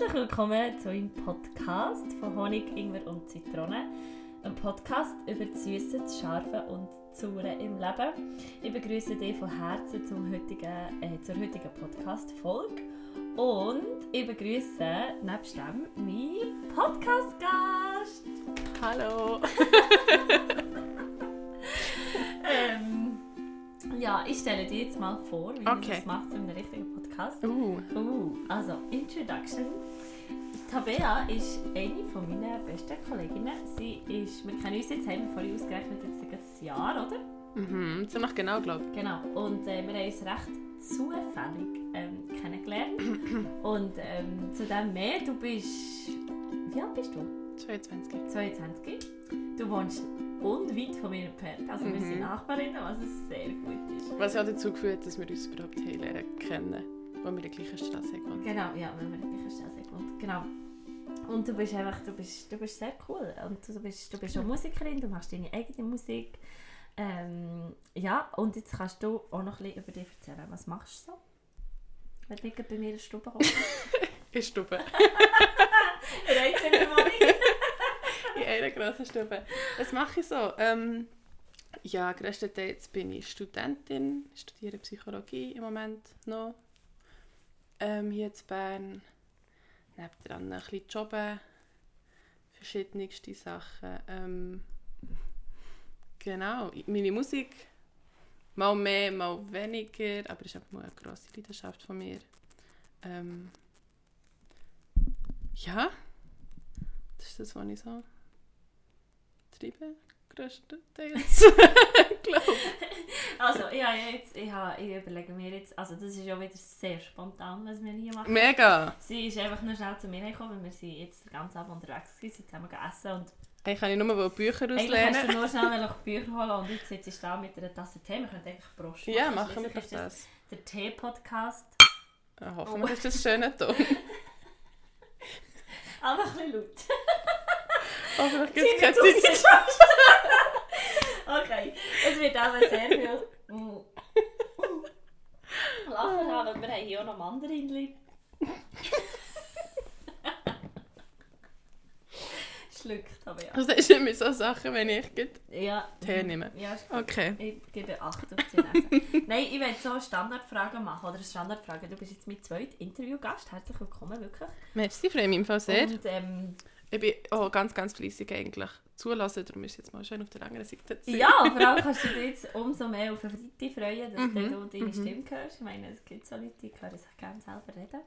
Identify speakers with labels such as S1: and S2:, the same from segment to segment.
S1: Herzlich willkommen zu einem Podcast von Honig, Ingwer und Zitrone. Ein Podcast über das Süße, das Scharfe und das Saure im Leben. Ich begrüße dich von Herzen zum heutigen, äh, zur heutigen Podcast-Folge. Und ich begrüße nebst dem meinen Podcast-Gast.
S2: Hallo!
S1: ähm, ja, ich stelle dir jetzt mal vor, wie man
S2: Okay.
S1: das macht in einem richtigen Podcast.
S2: Uh,
S1: Uh, also Introduction. Tabea ist eine von meinen besten Kolleginnen. Sie ist, wir kennen uns jetzt, haben wir vorhin ausgerechnet, jetzt ein Jahr, oder?
S2: mhm, ziemlich genau, glaube
S1: Genau. Und äh, wir haben uns recht zufällig ähm, kennengelernt. Und ähm, zu dem mehr, du bist, wie alt bist du?
S2: ich. 22.
S1: 22. Du wohnst unweit von mir entfernt. Also wir
S2: Mhm.
S1: sind Nachbarinnen, was sehr gut ist.
S2: Was ja dazu geführt dass wir uns überhaupt lernen kennen, wo wir in der gleichen Straße gewohnt
S1: Genau, ja, wenn wir in der Straße gewohnt. Genau. Und du bist einfach, du bist, du bist sehr cool. Und du bist, du bist auch Musikerin, du machst deine eigene Musik. Ähm, ja, und jetzt kannst du auch noch ein bisschen über dich erzählen. Was machst du so? Wenn du nicht bei mir in der Stube kommst.
S2: In Stube.
S1: Mal nicht.
S2: in einer grossen Stube. Was mache ich so? Ähm, ja, größtenteils bin ich Studentin, studiere Psychologie im Moment noch. Ähm, hier in Bern. Nebendran ein bisschen jobben. Verschiedenste Sachen. Ähm, genau, meine Musik. Mal mehr, mal weniger, aber es ist einfach mal eine grosse Leidenschaft von mir. Ähm, ja, das ist das, was ich so treibe, größtenteils. glaube
S1: Also, ja, jetzt, ich, habe, ich überlege mir jetzt, also das ist ja wieder sehr spontan, was wir hier machen.
S2: Mega!
S1: Sie ist einfach nur schnell zu mir gekommen, weil wir sind jetzt den ganzen Abend unterwegs waren, sind zusammen gegessen und
S2: Ich kann ich nur Bücher
S1: Eigentlich
S2: auslehnen.
S1: du nur schnell Bücher holen und jetzt sitzt du da mit einer Tasse Tee. Wir können eigentlich Prost
S2: Ja, machen wir doch
S1: ist
S2: das.
S1: Der Tee-Podcast.
S2: Ja, hoffentlich ist das ein schöner Ton.
S1: Aber ein bisschen laut.
S2: Hoffentlich gibt es keine?
S1: Okay, es wird aber sehr viel mm, Lachen haben, aber wir haben hier auch noch Mandarinli. Schluckt aber ja.
S2: Also ist immer so Sachen, wenn ich
S1: Ja.
S2: Tee nehme.
S1: Ja, ist gut.
S2: Okay.
S1: Ich gebe 8 auf 10 Essen. Nein, ich will so Standardfragen machen. Oder eine Standardfrage. Du bist jetzt mein zweiter Interviewgast. Herzlich willkommen, wirklich.
S2: Merci, freue mich im Fall sehr.
S1: Und, ähm,
S2: Ich bin auch ganz, ganz fleissig eigentlich. Zulassen, darum ist jetzt mal schön auf der anderen Seite zu
S1: ja, vor allem kannst du dich jetzt umso mehr auf eine Freitag freuen, dass
S2: Mhm,
S1: du deine
S2: mhm.
S1: Stimme hörst. Ich meine, es gibt so Leute, die hören sich gerne selber reden.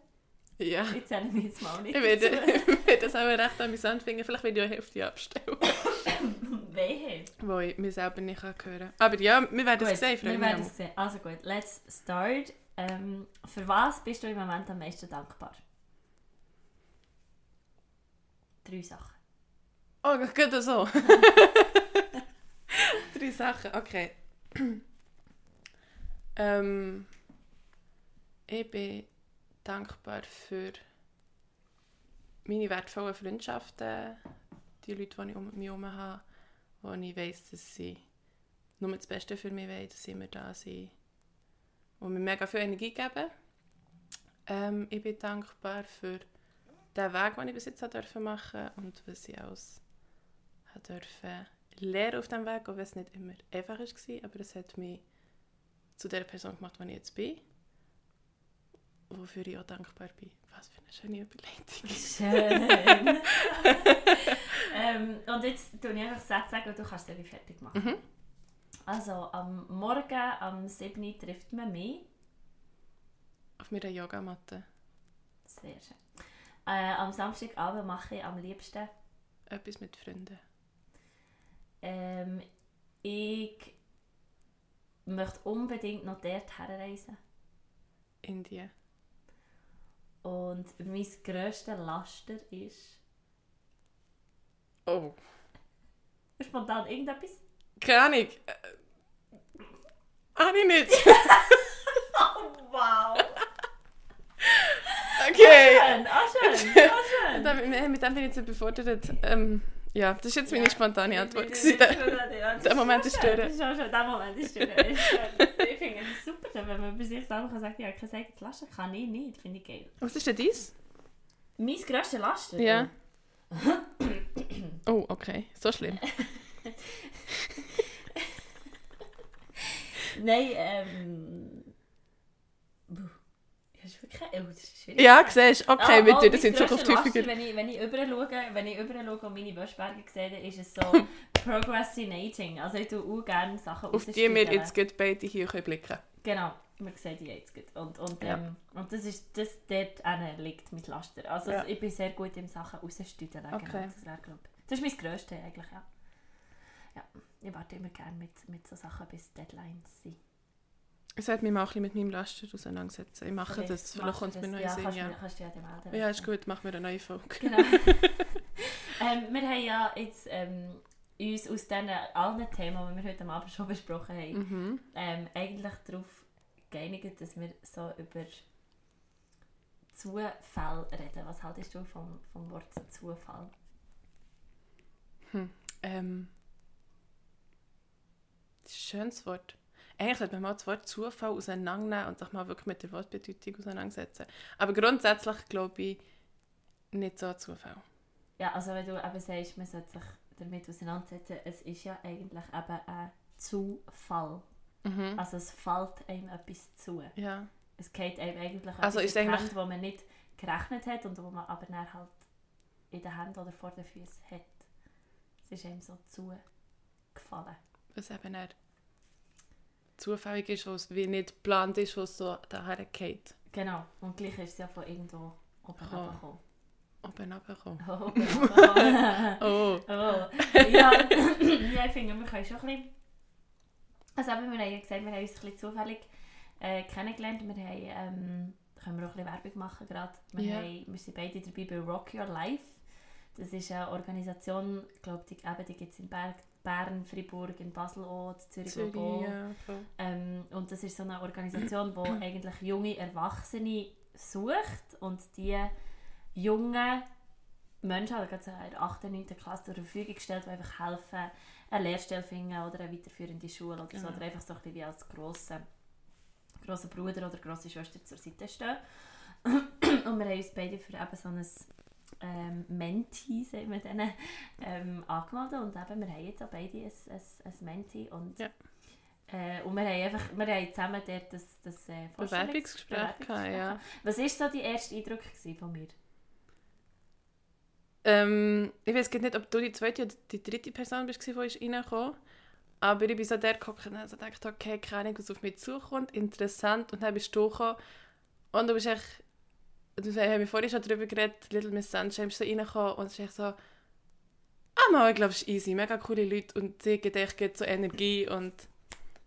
S2: Ja.
S1: Ich zähle mich jetzt mal nicht
S2: Ich werde, ich werde das auch recht amüsant finden. Vielleicht werde ich die Hälfte abstellen,
S1: Wehe.
S2: wo ich mich selber nicht hören kann. Aber ja, wir werden es sehen.
S1: Wir werden es sehen. Also gut, let's start. Ähm, für was bist du im Moment am meisten dankbar? Drei Sachen.
S2: Oh, das so? Drei Sachen, okay. ähm, ich bin dankbar für meine wertvollen Freundschaften, die Leute, die ich um mich herum habe, wo ich weiss, dass sie nur das Beste für mich wollen, dass sie immer da sind und mir mega viel Energie geben. Ähm, ich bin dankbar für den Weg, den ich bis jetzt dürfen machen und was ich alles dürfen lernen auf diesem Weg, auch wenn es nicht immer einfach war, aber es hat mich zu der Person gemacht, die ich jetzt bin. Wofür ich auch dankbar bin. Was für eine schöne Überleitung.
S1: Schön. ähm, und jetzt tue ich einfach Sätze sagen und du kannst es fertig machen.
S2: Mhm.
S1: Also am Morgen, am 7. Uhr trifft man mich.
S2: Auf meiner Yogamatte.
S1: Sehr schön. Äh, am Samstagabend mache ich am liebsten.
S2: Etwas mit Freunden.
S1: Ähm, ich möchte unbedingt noch dort herreisen.
S2: Indien.
S1: Und mein grösstes Laster ist...
S2: Oh.
S1: Spontan irgendetwas?
S2: Keine Ahnung. Äh, Habe ich nicht.
S1: Oh, wow!
S2: Okay.
S1: Schön, ah schön, ah schön.
S2: Damit, mit dem bin ich jetzt überfordert. Ähm, Ja, das war jetzt meine
S1: Ja.
S2: spontane Antwort. Gewesen.
S1: das
S2: Der Moment ist.
S1: Das ist schon schön, der Moment ist. Das ist schön. Ich finde es super, wenn man bei sich selber sagen ja, ich kann sagen, die Flasche kann ich nicht. Finde ich geil.
S2: Was ist denn dies?
S1: Mein grösster Laster?
S2: Ja. Oh, okay. So schlimm.
S1: Nein, ähm... Puh. Das ist wirklich... Oh, das ist schwierig.
S2: Ja, siehst du. Okay,
S1: Ah,
S2: wir tun das in Zukunft häufiger.
S1: Wenn ich, wenn ich rüber schaue, wenn ich rüber schaue und meine Waschberge sehe, dann ist es so procrastinating. Also ich tue auch gerne Sachen
S2: Auf die wir jetzt gerade beide hier können blicken
S1: Genau, man sieht die jetzt gut. Und, und,
S2: Ja.
S1: ähm, und das ist, das, dort liegt mein Laster. Also
S2: Ja.
S1: ich bin sehr gut im Sachen rausstüdeln.
S2: Okay.
S1: Genau, das, wäre, das ist mein Grösstes eigentlich, ja. ja. Ich warte immer gerne mit, mit so Sachen, bis Deadlines sind.
S2: Ich sollte mich mal ein bisschen mit meinem Laster auseinandersetzen. Ich mache
S1: Vielleicht
S2: das, vielleicht kommt es mir in
S1: ja, kannst,
S2: Ja,
S1: du- kannst du ja dann melden.
S2: ja ist gut, machen wir eine neue Folge.
S1: Genau. ähm, wir haben ja jetzt ähm, uns aus diesen allen Themen, die wir heute Abend schon besprochen haben,
S2: Mhm.
S1: ähm, eigentlich darauf geeinigt, dass wir so über Zufall reden. Was haltest du vom, vom Wort Zufall?
S2: Ähm, ist ein schönes Wort. Eigentlich sollte man mal das Wort Zufall auseinandernehmen und sich mal wirklich mit der Wortbedeutung auseinandersetzen. Aber grundsätzlich glaube ich nicht so ein Zufall.
S1: Ja, also wenn du eben sagst, man sollte sich damit auseinandersetzen, es ist ja eigentlich eben ein Zufall.
S2: Mhm.
S1: Also es fällt einem etwas zu.
S2: Ja.
S1: Es geht einem eigentlich
S2: Also
S1: etwas
S2: ist eigentlich-
S1: Hände, wo man nicht gerechnet hat und wo man aber dann halt in den Händen oder vor den Füßen hat. Es ist einem so zugefallen.
S2: Was eben eher zufällig ist, was wie nicht geplant ist, was so daher geht.
S1: Genau. Und gleich ist es ja von irgendwo oben
S2: Oh.
S1: runtergekommen.
S2: Oben runterkommen.
S1: Oh, oben.
S2: Oh.
S1: oh. Ja, ja, ich finde, wir können schon ein bisschen... Also eben, wir haben ja gesagt, wir haben uns ein bisschen zufällig äh, kennengelernt. Wir haben, ähm, können wir auch ein bisschen Werbung machen gerade. Wir,
S2: Ja.
S1: haben, wir sind beide dabei bei Rock Your Life. Das ist eine Organisation, ich glaube, die, eben, die gibt es in Berg, Bern, Freiburg, in Basel auch, in Zürich,
S2: Zürich,
S1: auch.
S2: ja.
S1: Ähm, und das ist so eine Organisation, die eigentlich junge Erwachsene sucht und die jungen Menschen, also gerade so in der 8. und 9. Klasse zur Verfügung stellt, die einfach helfen, eine Lehrstelle finden oder eine weiterführende Schule oder so.
S2: Genau.
S1: Oder einfach so ein bisschen wie als grosser, grosser Bruder oder grosse Schwester zur Seite stehen. und wir haben uns beide für eben so ein ähm, Menti, sagen wir denen, ähm, angemeldet. Und eben, wir haben jetzt auch beide ein, ein, ein Menti. Und,
S2: Ja.
S1: äh, und wir haben, einfach, wir haben zusammen dort das, das äh,
S2: Bewerbungsgespräch gehabt, ja.
S1: Was war so dein erster Eindruck von mir?
S2: Ähm, ich weiß nicht, ob du die zweite oder die dritte Person bist, die reingekommen. Aber ich bin so der geguckt und also dachte, okay, keine Ahnung, was auf mich zukommt. Interessant. Und dann bist du gekommen. Und du bist echt... Wir haben vorhin schon darüber geredet, Little Miss Sunshine, bist so reingekommen und es ist echt so... Ah, mal, ich glaube, es ist easy. Mega coole Leute und sie gibt echt gibt so Energie und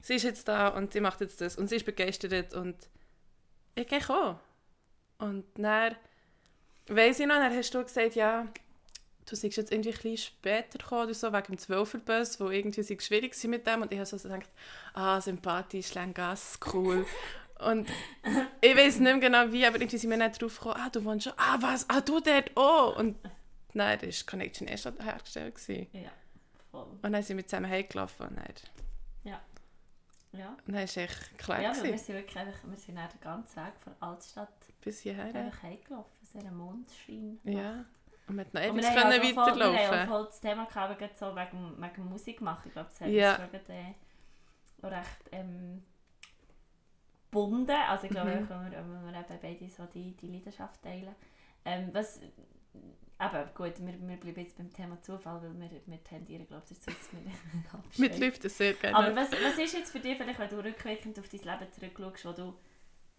S2: sie ist jetzt da und sie macht jetzt das und sie ist begeistert und ich gehe kommen. Und dann weiss ich noch, dann hast du gesagt, ja, du seist jetzt irgendwie ein bisschen später gekommen oder so, wegen dem Zwölferbus, wo irgendwie schwierig war mit dem und ich habe so gedacht, ah, sympathisch, Lengas, cool. Und ich weiß nicht mehr genau wie, aber irgendwie sind wir nicht drauf gekommen, ah, du wohnst schon, ah, was, ah, du dort, oh. Und nein, das war Connection erst hergestellt. Gewesen.
S1: Ja, voll.
S2: Und dann sind wir zusammen heimgelaufen und dann,
S1: Ja.
S2: und dann war es echt klar,
S1: Ja, weil wir sind wirklich einfach, wir sind dann den ganzen Weg von Altstadt
S2: bis hierher.
S1: einfach heimgelaufen. So einen Mondschein.
S2: Ja. Und wir konnten noch ewig
S1: auch voll, wir haben
S2: weiterlaufen.
S1: voll das Thema gehabt, so wegen, wegen Musik machen. Ich glaube, das
S2: Ja.
S1: uns schon äh, recht ähm, gebunden. Also ich glaube,
S2: Mhm.
S1: wenn, wir, wenn wir eben beide so die, die Leidenschaft teilen. Ähm, was, aber gut, wir, wir bleiben jetzt beim Thema Zufall, weil wir, wir tendieren, glaube ich, dazu, dass wir
S2: Mit es sehr gerne.
S1: Aber was, was ist jetzt für dich, vielleicht, wenn du rückwirkend auf dein Leben zurückschaust, wo du,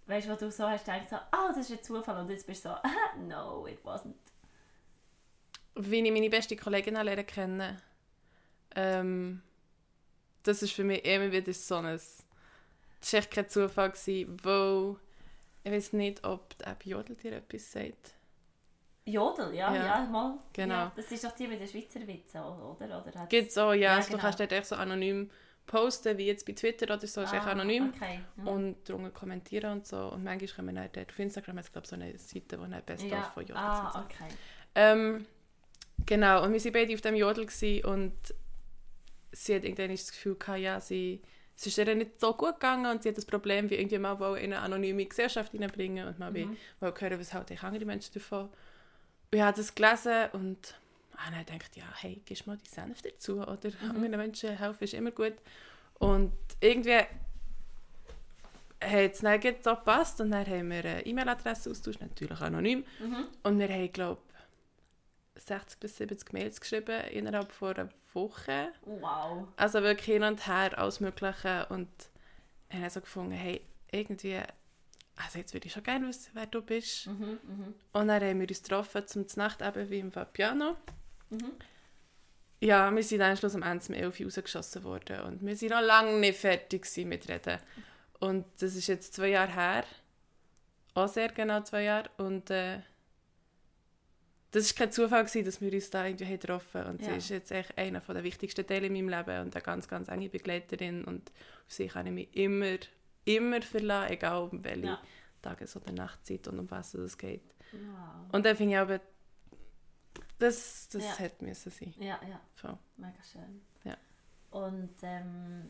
S1: weißt, wo du so hast, denkst so, oh, das ist ein Zufall, und jetzt bist du so, no, it wasn't.
S2: wie ich meine beste Kollegin lernen kennen, ähm, das ist für mich immer wieder so ein... Das war echt kein Zufall, gewesen, weil... Ich weiß nicht, ob die App Jodel dir etwas sagt.
S1: Jodel, ja,
S2: Ja,
S1: ja, mal.
S2: genau.
S1: Ja, das ist doch die mit den Schweizer Witzen, oder? oder hat's-
S2: Gibt es auch, ja.
S1: Ja,
S2: also
S1: genau.
S2: Du kannst dort echt so anonym posten, wie jetzt bei Twitter oder so, ist echt
S1: Ah,
S2: anonym.
S1: Okay. ja.
S2: Und darunter kommentieren und so. Und manchmal können wir dann dort auf Instagram, jetzt glaube so eine Seite, wo dann Best
S1: ja.
S2: of von Jodel
S1: Ah,
S2: so.
S1: okay.
S2: Ähm, genau, und wir waren beide auf dem Jodel und sie hat irgendwann das Gefühl gehabt, ja, sie, es ist ihr nicht so gut gegangen und sie hat das Problem, wie irgendwie mal in eine anonyme Gesellschaft hineinbringen und mal
S1: Mhm.
S2: hören, was halt andere Menschen davon ich habe das gelesen und ah, dann ich, ja, hey, gibst mal die Senf dazu oder
S1: Mhm.
S2: anderen Menschen helfen ist immer gut. Und irgendwie hat es dann so gepasst und dann haben wir eine E-Mail-Adresse austauscht, natürlich anonym.
S1: Mhm.
S2: Und wir haben, glaube ich, 60 bis 70 Mails geschrieben innerhalb von einer Woche.
S1: Wow.
S2: Also wirklich hin und her, alles Mögliche. Und haben dann so gefunden, hey, irgendwie, also jetzt würde ich schon gerne wissen, wer du bist.
S1: Mhm. Mhm.
S2: Und dann haben wir uns getroffen zum Nacht eben wie im Fabiano.
S1: Mhm.
S2: Ja, wir sind dann Schluss am Ende um 11 Uhr rausgeschossen worden und wir sind noch lange nicht fertig mit Reden. Und das ist jetzt zwei Jahre her. Auch sehr genau zwei Jahre. Und äh, das war kein Zufall, gewesen, dass wir uns da irgendwie getroffen haben. Und
S1: Ja.
S2: sie ist jetzt echt einer der wichtigsten Teile in meinem Leben und eine ganz, ganz enge Begleiterin. Und auf sie kann ich mich immer, immer verlassen, egal um welche
S1: Ja.
S2: Tages- oder Nachtzeit und um was es geht.
S1: Wow.
S2: Und dann finde ich aber, das, das
S1: Ja.
S2: hätte müssen sein.
S1: Ja, ja.
S2: Voll.
S1: Mega schön.
S2: Ja.
S1: Und ähm,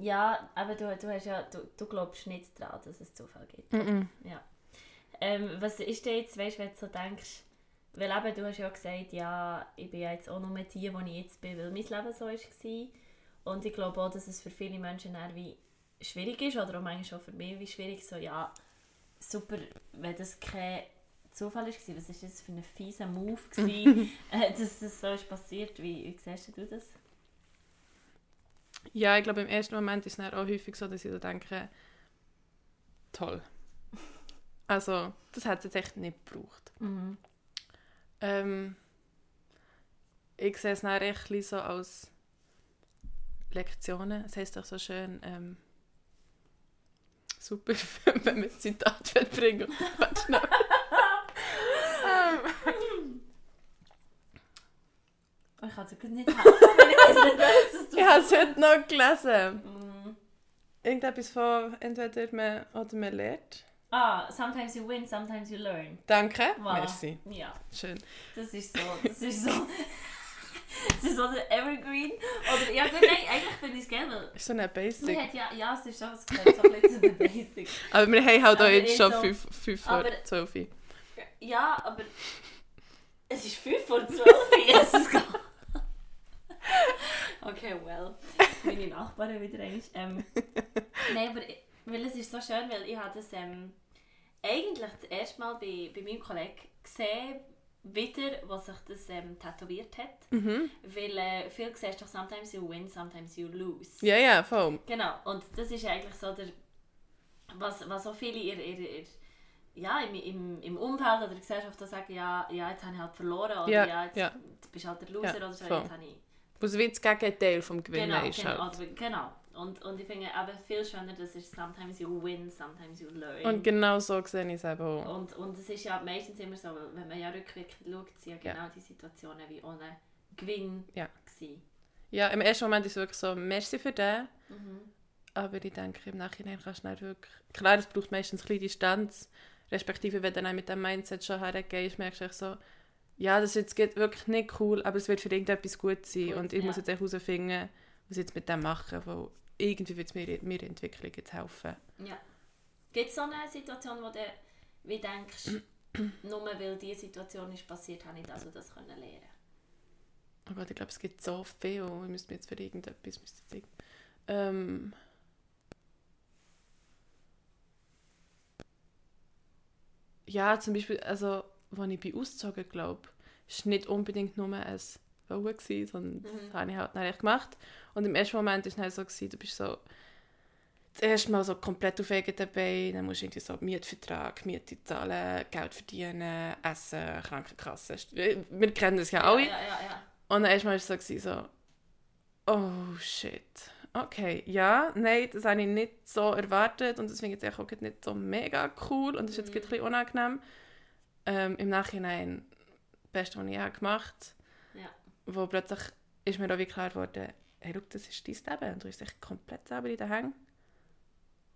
S1: ja, aber du, du hast ja, du, du glaubst nicht daran, dass es Zufall gibt.
S2: Mhm.
S1: Ja. Ähm, was ist dir jetzt, weißt, wenn du so denkst, weil eben, du hast ja gesagt, ja, ich bin ja jetzt auch nur die, die ich jetzt bin, weil mein Leben so war. Und ich glaube auch, dass es für viele Menschen wie schwierig ist, oder auch manchmal auch für mich wie schwierig, so, ja, super, wenn das kein Zufall war, was ist das für ein fieser Move gewesen, äh, dass das so ist passiert, wie, wie siehst du das?
S2: Ja, ich glaube, im ersten Moment ist es auch häufig so, dass ich so denke, toll. Also, das hat es jetzt echt nicht gebraucht.
S1: Mhm.
S2: Ähm, ich sehe es dann echt so als Lektionen. Es heisst doch so schön, ähm, super, wenn man ein Zitat bringen Warte schnell. ähm,
S1: Ich kann dir gerade nicht helfen, ich
S2: habe es heute noch gelesen.
S1: Mhm.
S2: Irgendetwas von entweder man oder man lernt.
S1: Ah, sometimes you win, sometimes you learn.
S2: Danke.
S1: Wow.
S2: Merci.
S1: Ja,
S2: Schön.
S1: das ist so, das ist so, das ist so der Evergreen. Oder, ja gut, nein, eigentlich finde ich es gerne,
S2: Ist so eine Basic.
S1: hat ja, ja, es ist schon, es gehört so ein bisschen zu den Basics.
S2: Aber wir haben halt auch jetzt schon
S1: so-
S2: 5 fünf vor
S1: aber-
S2: 12 Uhr.
S1: Ja, aber es ist 5 vor 12 Jesus Gott. Okay, well. Meine Nachbarin wieder einmal. Ähm, Nein, aber ich- weil es ist so schön, weil ich habe das ähm, eigentlich das erste Mal bei, bei meinem Kollegen gesehen, wieder, was sich das ähm, tätowiert hat.
S2: Mhm.
S1: Weil äh, viel siehst doch, sometimes you win, sometimes you lose.
S2: Ja, ja, voll.
S1: Genau, und das ist eigentlich so der, was, was so viele ihr, ihr, ihr, ja, im, im, im Umfeld oder der Gesellschaft sagen, ja, ja, jetzt habe ich halt verloren oder
S2: Ja,
S1: ja, jetzt
S2: ja.
S1: bist du halt der Loser
S2: Ja,
S1: oder so,
S2: voll.
S1: jetzt habe ich...
S2: Was wie das Gegenteil vom Gewinnen
S1: Genau,
S2: ist
S1: genau,
S2: halt.
S1: oder, genau. Und, und ich finde aber viel schöner, dass es sometimes you win, sometimes you learn.
S2: Und genau so sehe ich es eben auch.
S1: und, und es ist ja meistens immer so, wenn man ja rückwirkend schaut, sind ja
S2: Ja.
S1: genau die Situationen wie ohne Gewinn
S2: Ja.
S1: gewesen.
S2: Ja, im ersten Moment ist es wirklich so, merci für den.
S1: Mhm.
S2: Aber ich denke, im Nachhinein kannst du dann wirklich... Klar, es braucht meistens ein bisschen Distanz. Respektive, wenn du dann mit dem Mindset schon hergehst, merkst du so, ja, das jetzt geht wirklich nicht cool, aber es wird für irgendetwas gut sein.
S1: Gut,
S2: und ich
S1: ja.
S2: muss jetzt herausfinden, was ich jetzt mit dem machen, weil irgendwie wird es mir, mir Entwicklung jetzt helfen.
S1: Ja. Gibt es so eine Situation, wo du wie denkst, nur weil diese Situation ist passiert, habe ich das und das können lernen
S2: Oh Gott, ich glaube, es gibt so viel. Ich müsste mir jetzt für irgendetwas... Müsste ich, ähm, ja, zum Beispiel, also, als ich bei ausgezogen glaube, war nicht unbedingt nur ein Wollen, gewesen, sondern
S1: Mhm.
S2: das habe ich halt dann gemacht. Und im ersten Moment war es dann so, gewesen, du bist so das erste Mal so komplett auf eigenen Beinen, dann musst du irgendwie so Mietvertrag, Miete zahlen, Geld verdienen, essen, Krankenkasse. Wir kennen das ja alle.
S1: Ja, ja, ja.
S2: Und dann erstmal war es so, gewesen, so, oh shit. Okay, ja, nein, das habe ich nicht so erwartet und deswegen jetzt auch nicht so mega cool und das ist jetzt
S1: Mhm.
S2: ein bisschen unangenehm. Ähm, Im Nachhinein das Beste, was ich gemacht
S1: Ja.
S2: Wo plötzlich ist mir auch wie klar geworden, hey, schau, das ist dein Leben und du bist echt komplett selber in den Hängen.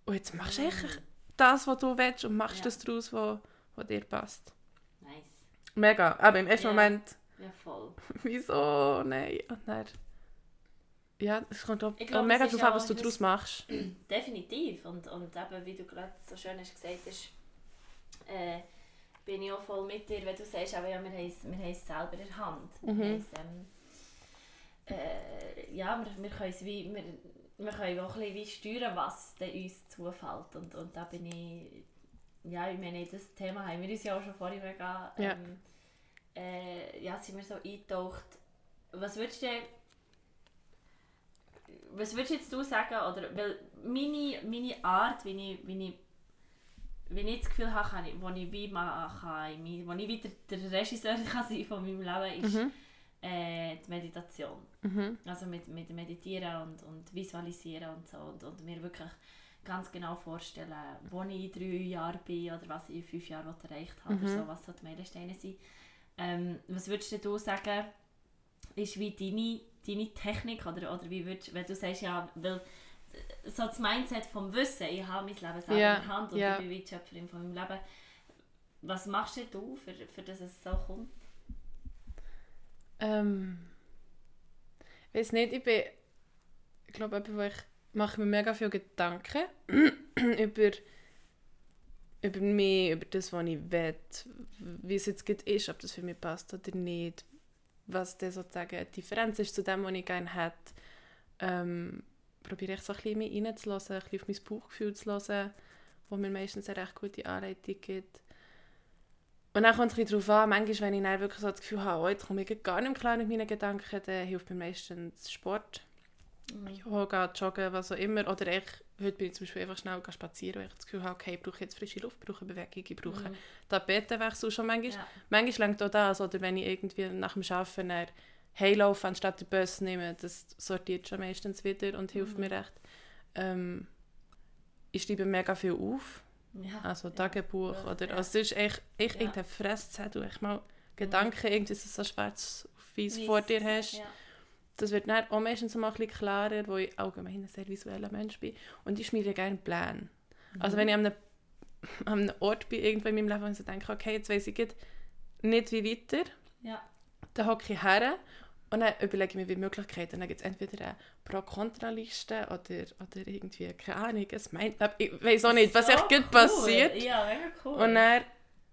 S2: Und jetzt machst du
S1: Mhm.
S2: echt das, was du willst und machst
S1: Ja.
S2: das daraus, was, was dir passt.
S1: Nice.
S2: Mega, aber im ersten
S1: Ja.
S2: Moment
S1: Ja, voll.
S2: Wieso? Nein. Und dann, ja, es kommt auch,
S1: glaub,
S2: mega darauf an, was du daraus machst.
S1: Definitiv. Und, und eben, wie du gerade so schön hast gesagt hast, äh, bin ich auch voll mit dir, wenn du sagst, aber ja, wir haben es wir haben es selber in der Hand. Wir
S2: Mhm.
S1: es, ähm, äh, ja, wir, wir können es wie, wir, wir können auch ein bisschen wie steuern, was uns zufällt. Und, und da bin ich, ja, ich meine, das Thema haben wir uns ja auch schon vorhin mega,
S2: Ja.
S1: ähm, äh, ja, sind wir so eingetaucht. Was würdest du was würdest jetzt du sagen, oder, weil meine, meine Art, wie ich, wie ich wenn ich das Gefühl habe, kann ich, wo ich wie mein- wo ich wieder der Regisseur kann sein von meinem Leben, ist
S2: Mhm.
S1: äh, die Meditation.
S2: Mhm.
S1: Also mit, mit Meditieren und, und Visualisieren und so. Und, und mir wirklich ganz genau vorstellen, wo ich in drei Jahren bin oder was ich in fünf Jahren erreicht habe oder
S2: Mhm.
S1: so, was so die Meilensteine sind. Ähm, was würdest du sagen, ist wie deine, deine Technik oder, oder wie würdest, wenn du sagst, ja, weil so das Mindset vom Wissen, ich habe mein Leben selber
S2: Ja,
S1: in der Hand und
S2: ja.
S1: ich bin wie die Schöpferin von meinem Leben. Was machst du, für, für dass es so kommt?
S2: Ähm, ich weiß nicht, ich bin, ich glaube, ich mache mir mega viele Gedanken über, über mich, über das, was ich will, wie es jetzt ist, ob das für mich passt oder nicht, was dann sozusagen eine Differenz ist zu dem, was ich gerne hätte. Ähm, probiere ich so ein bisschen in mich reinzulassen, ein bisschen auf mein Bauchgefühl zu hören, wo mir meistens eine recht gute Anleitung gibt. Und dann kommt es ein bisschen darauf an, manchmal, wenn ich dann wirklich so das Gefühl habe, oh, jetzt komme ich gar nicht mehr klar mit meinen Gedanken, dann hilft mir meistens Sport. Yoga, Joggen, was auch immer. Oder ich, heute bin ich zum Beispiel einfach schnell spazieren, weil ich das Gefühl habe, okay, ich brauche jetzt frische Luft, ich brauche Bewegung, ich brauche
S1: Mhm.
S2: Tapetenwechsel schon manchmal.
S1: Ja.
S2: Manchmal längt auch das, oder wenn ich irgendwie nach dem Arbeiten dann heimlaufe, anstatt den Bus zu nehmen, das sortiert schon meistens wieder und hilft
S1: Mhm.
S2: mir recht. Ähm, ich schreibe mega viel auf,
S1: Ja.
S2: also. Tagebuch,
S1: Ja,
S2: oder
S1: ja.
S2: also es ist echt, echt
S1: Ja.
S2: irgendein Fresszettel, ich mal Gedanken, irgendwie, dass du so schwarz auf weiß vor dir hast. Das wird dann auch meistens mal ein bisschen klarer, wo ich allgemein ein sehr visueller Mensch bin. Und ich schmiede gerne Pläne. Also wenn ich an einem, an einem Ort bin, irgendwo in meinem Leben, wo ich so denke, okay, jetzt weiss ich nicht wie weiter, dann hocke ich her und dann überlege ich mir wie Möglichkeiten. Dann gibt es entweder eine Pro-Kontra-Liste oder, oder irgendwie, keine Ahnung, ein Mindmap. Ich weiß auch nicht, was
S1: So
S2: echt gut
S1: cool.
S2: passiert.
S1: Ja, mega cool.
S2: Und dann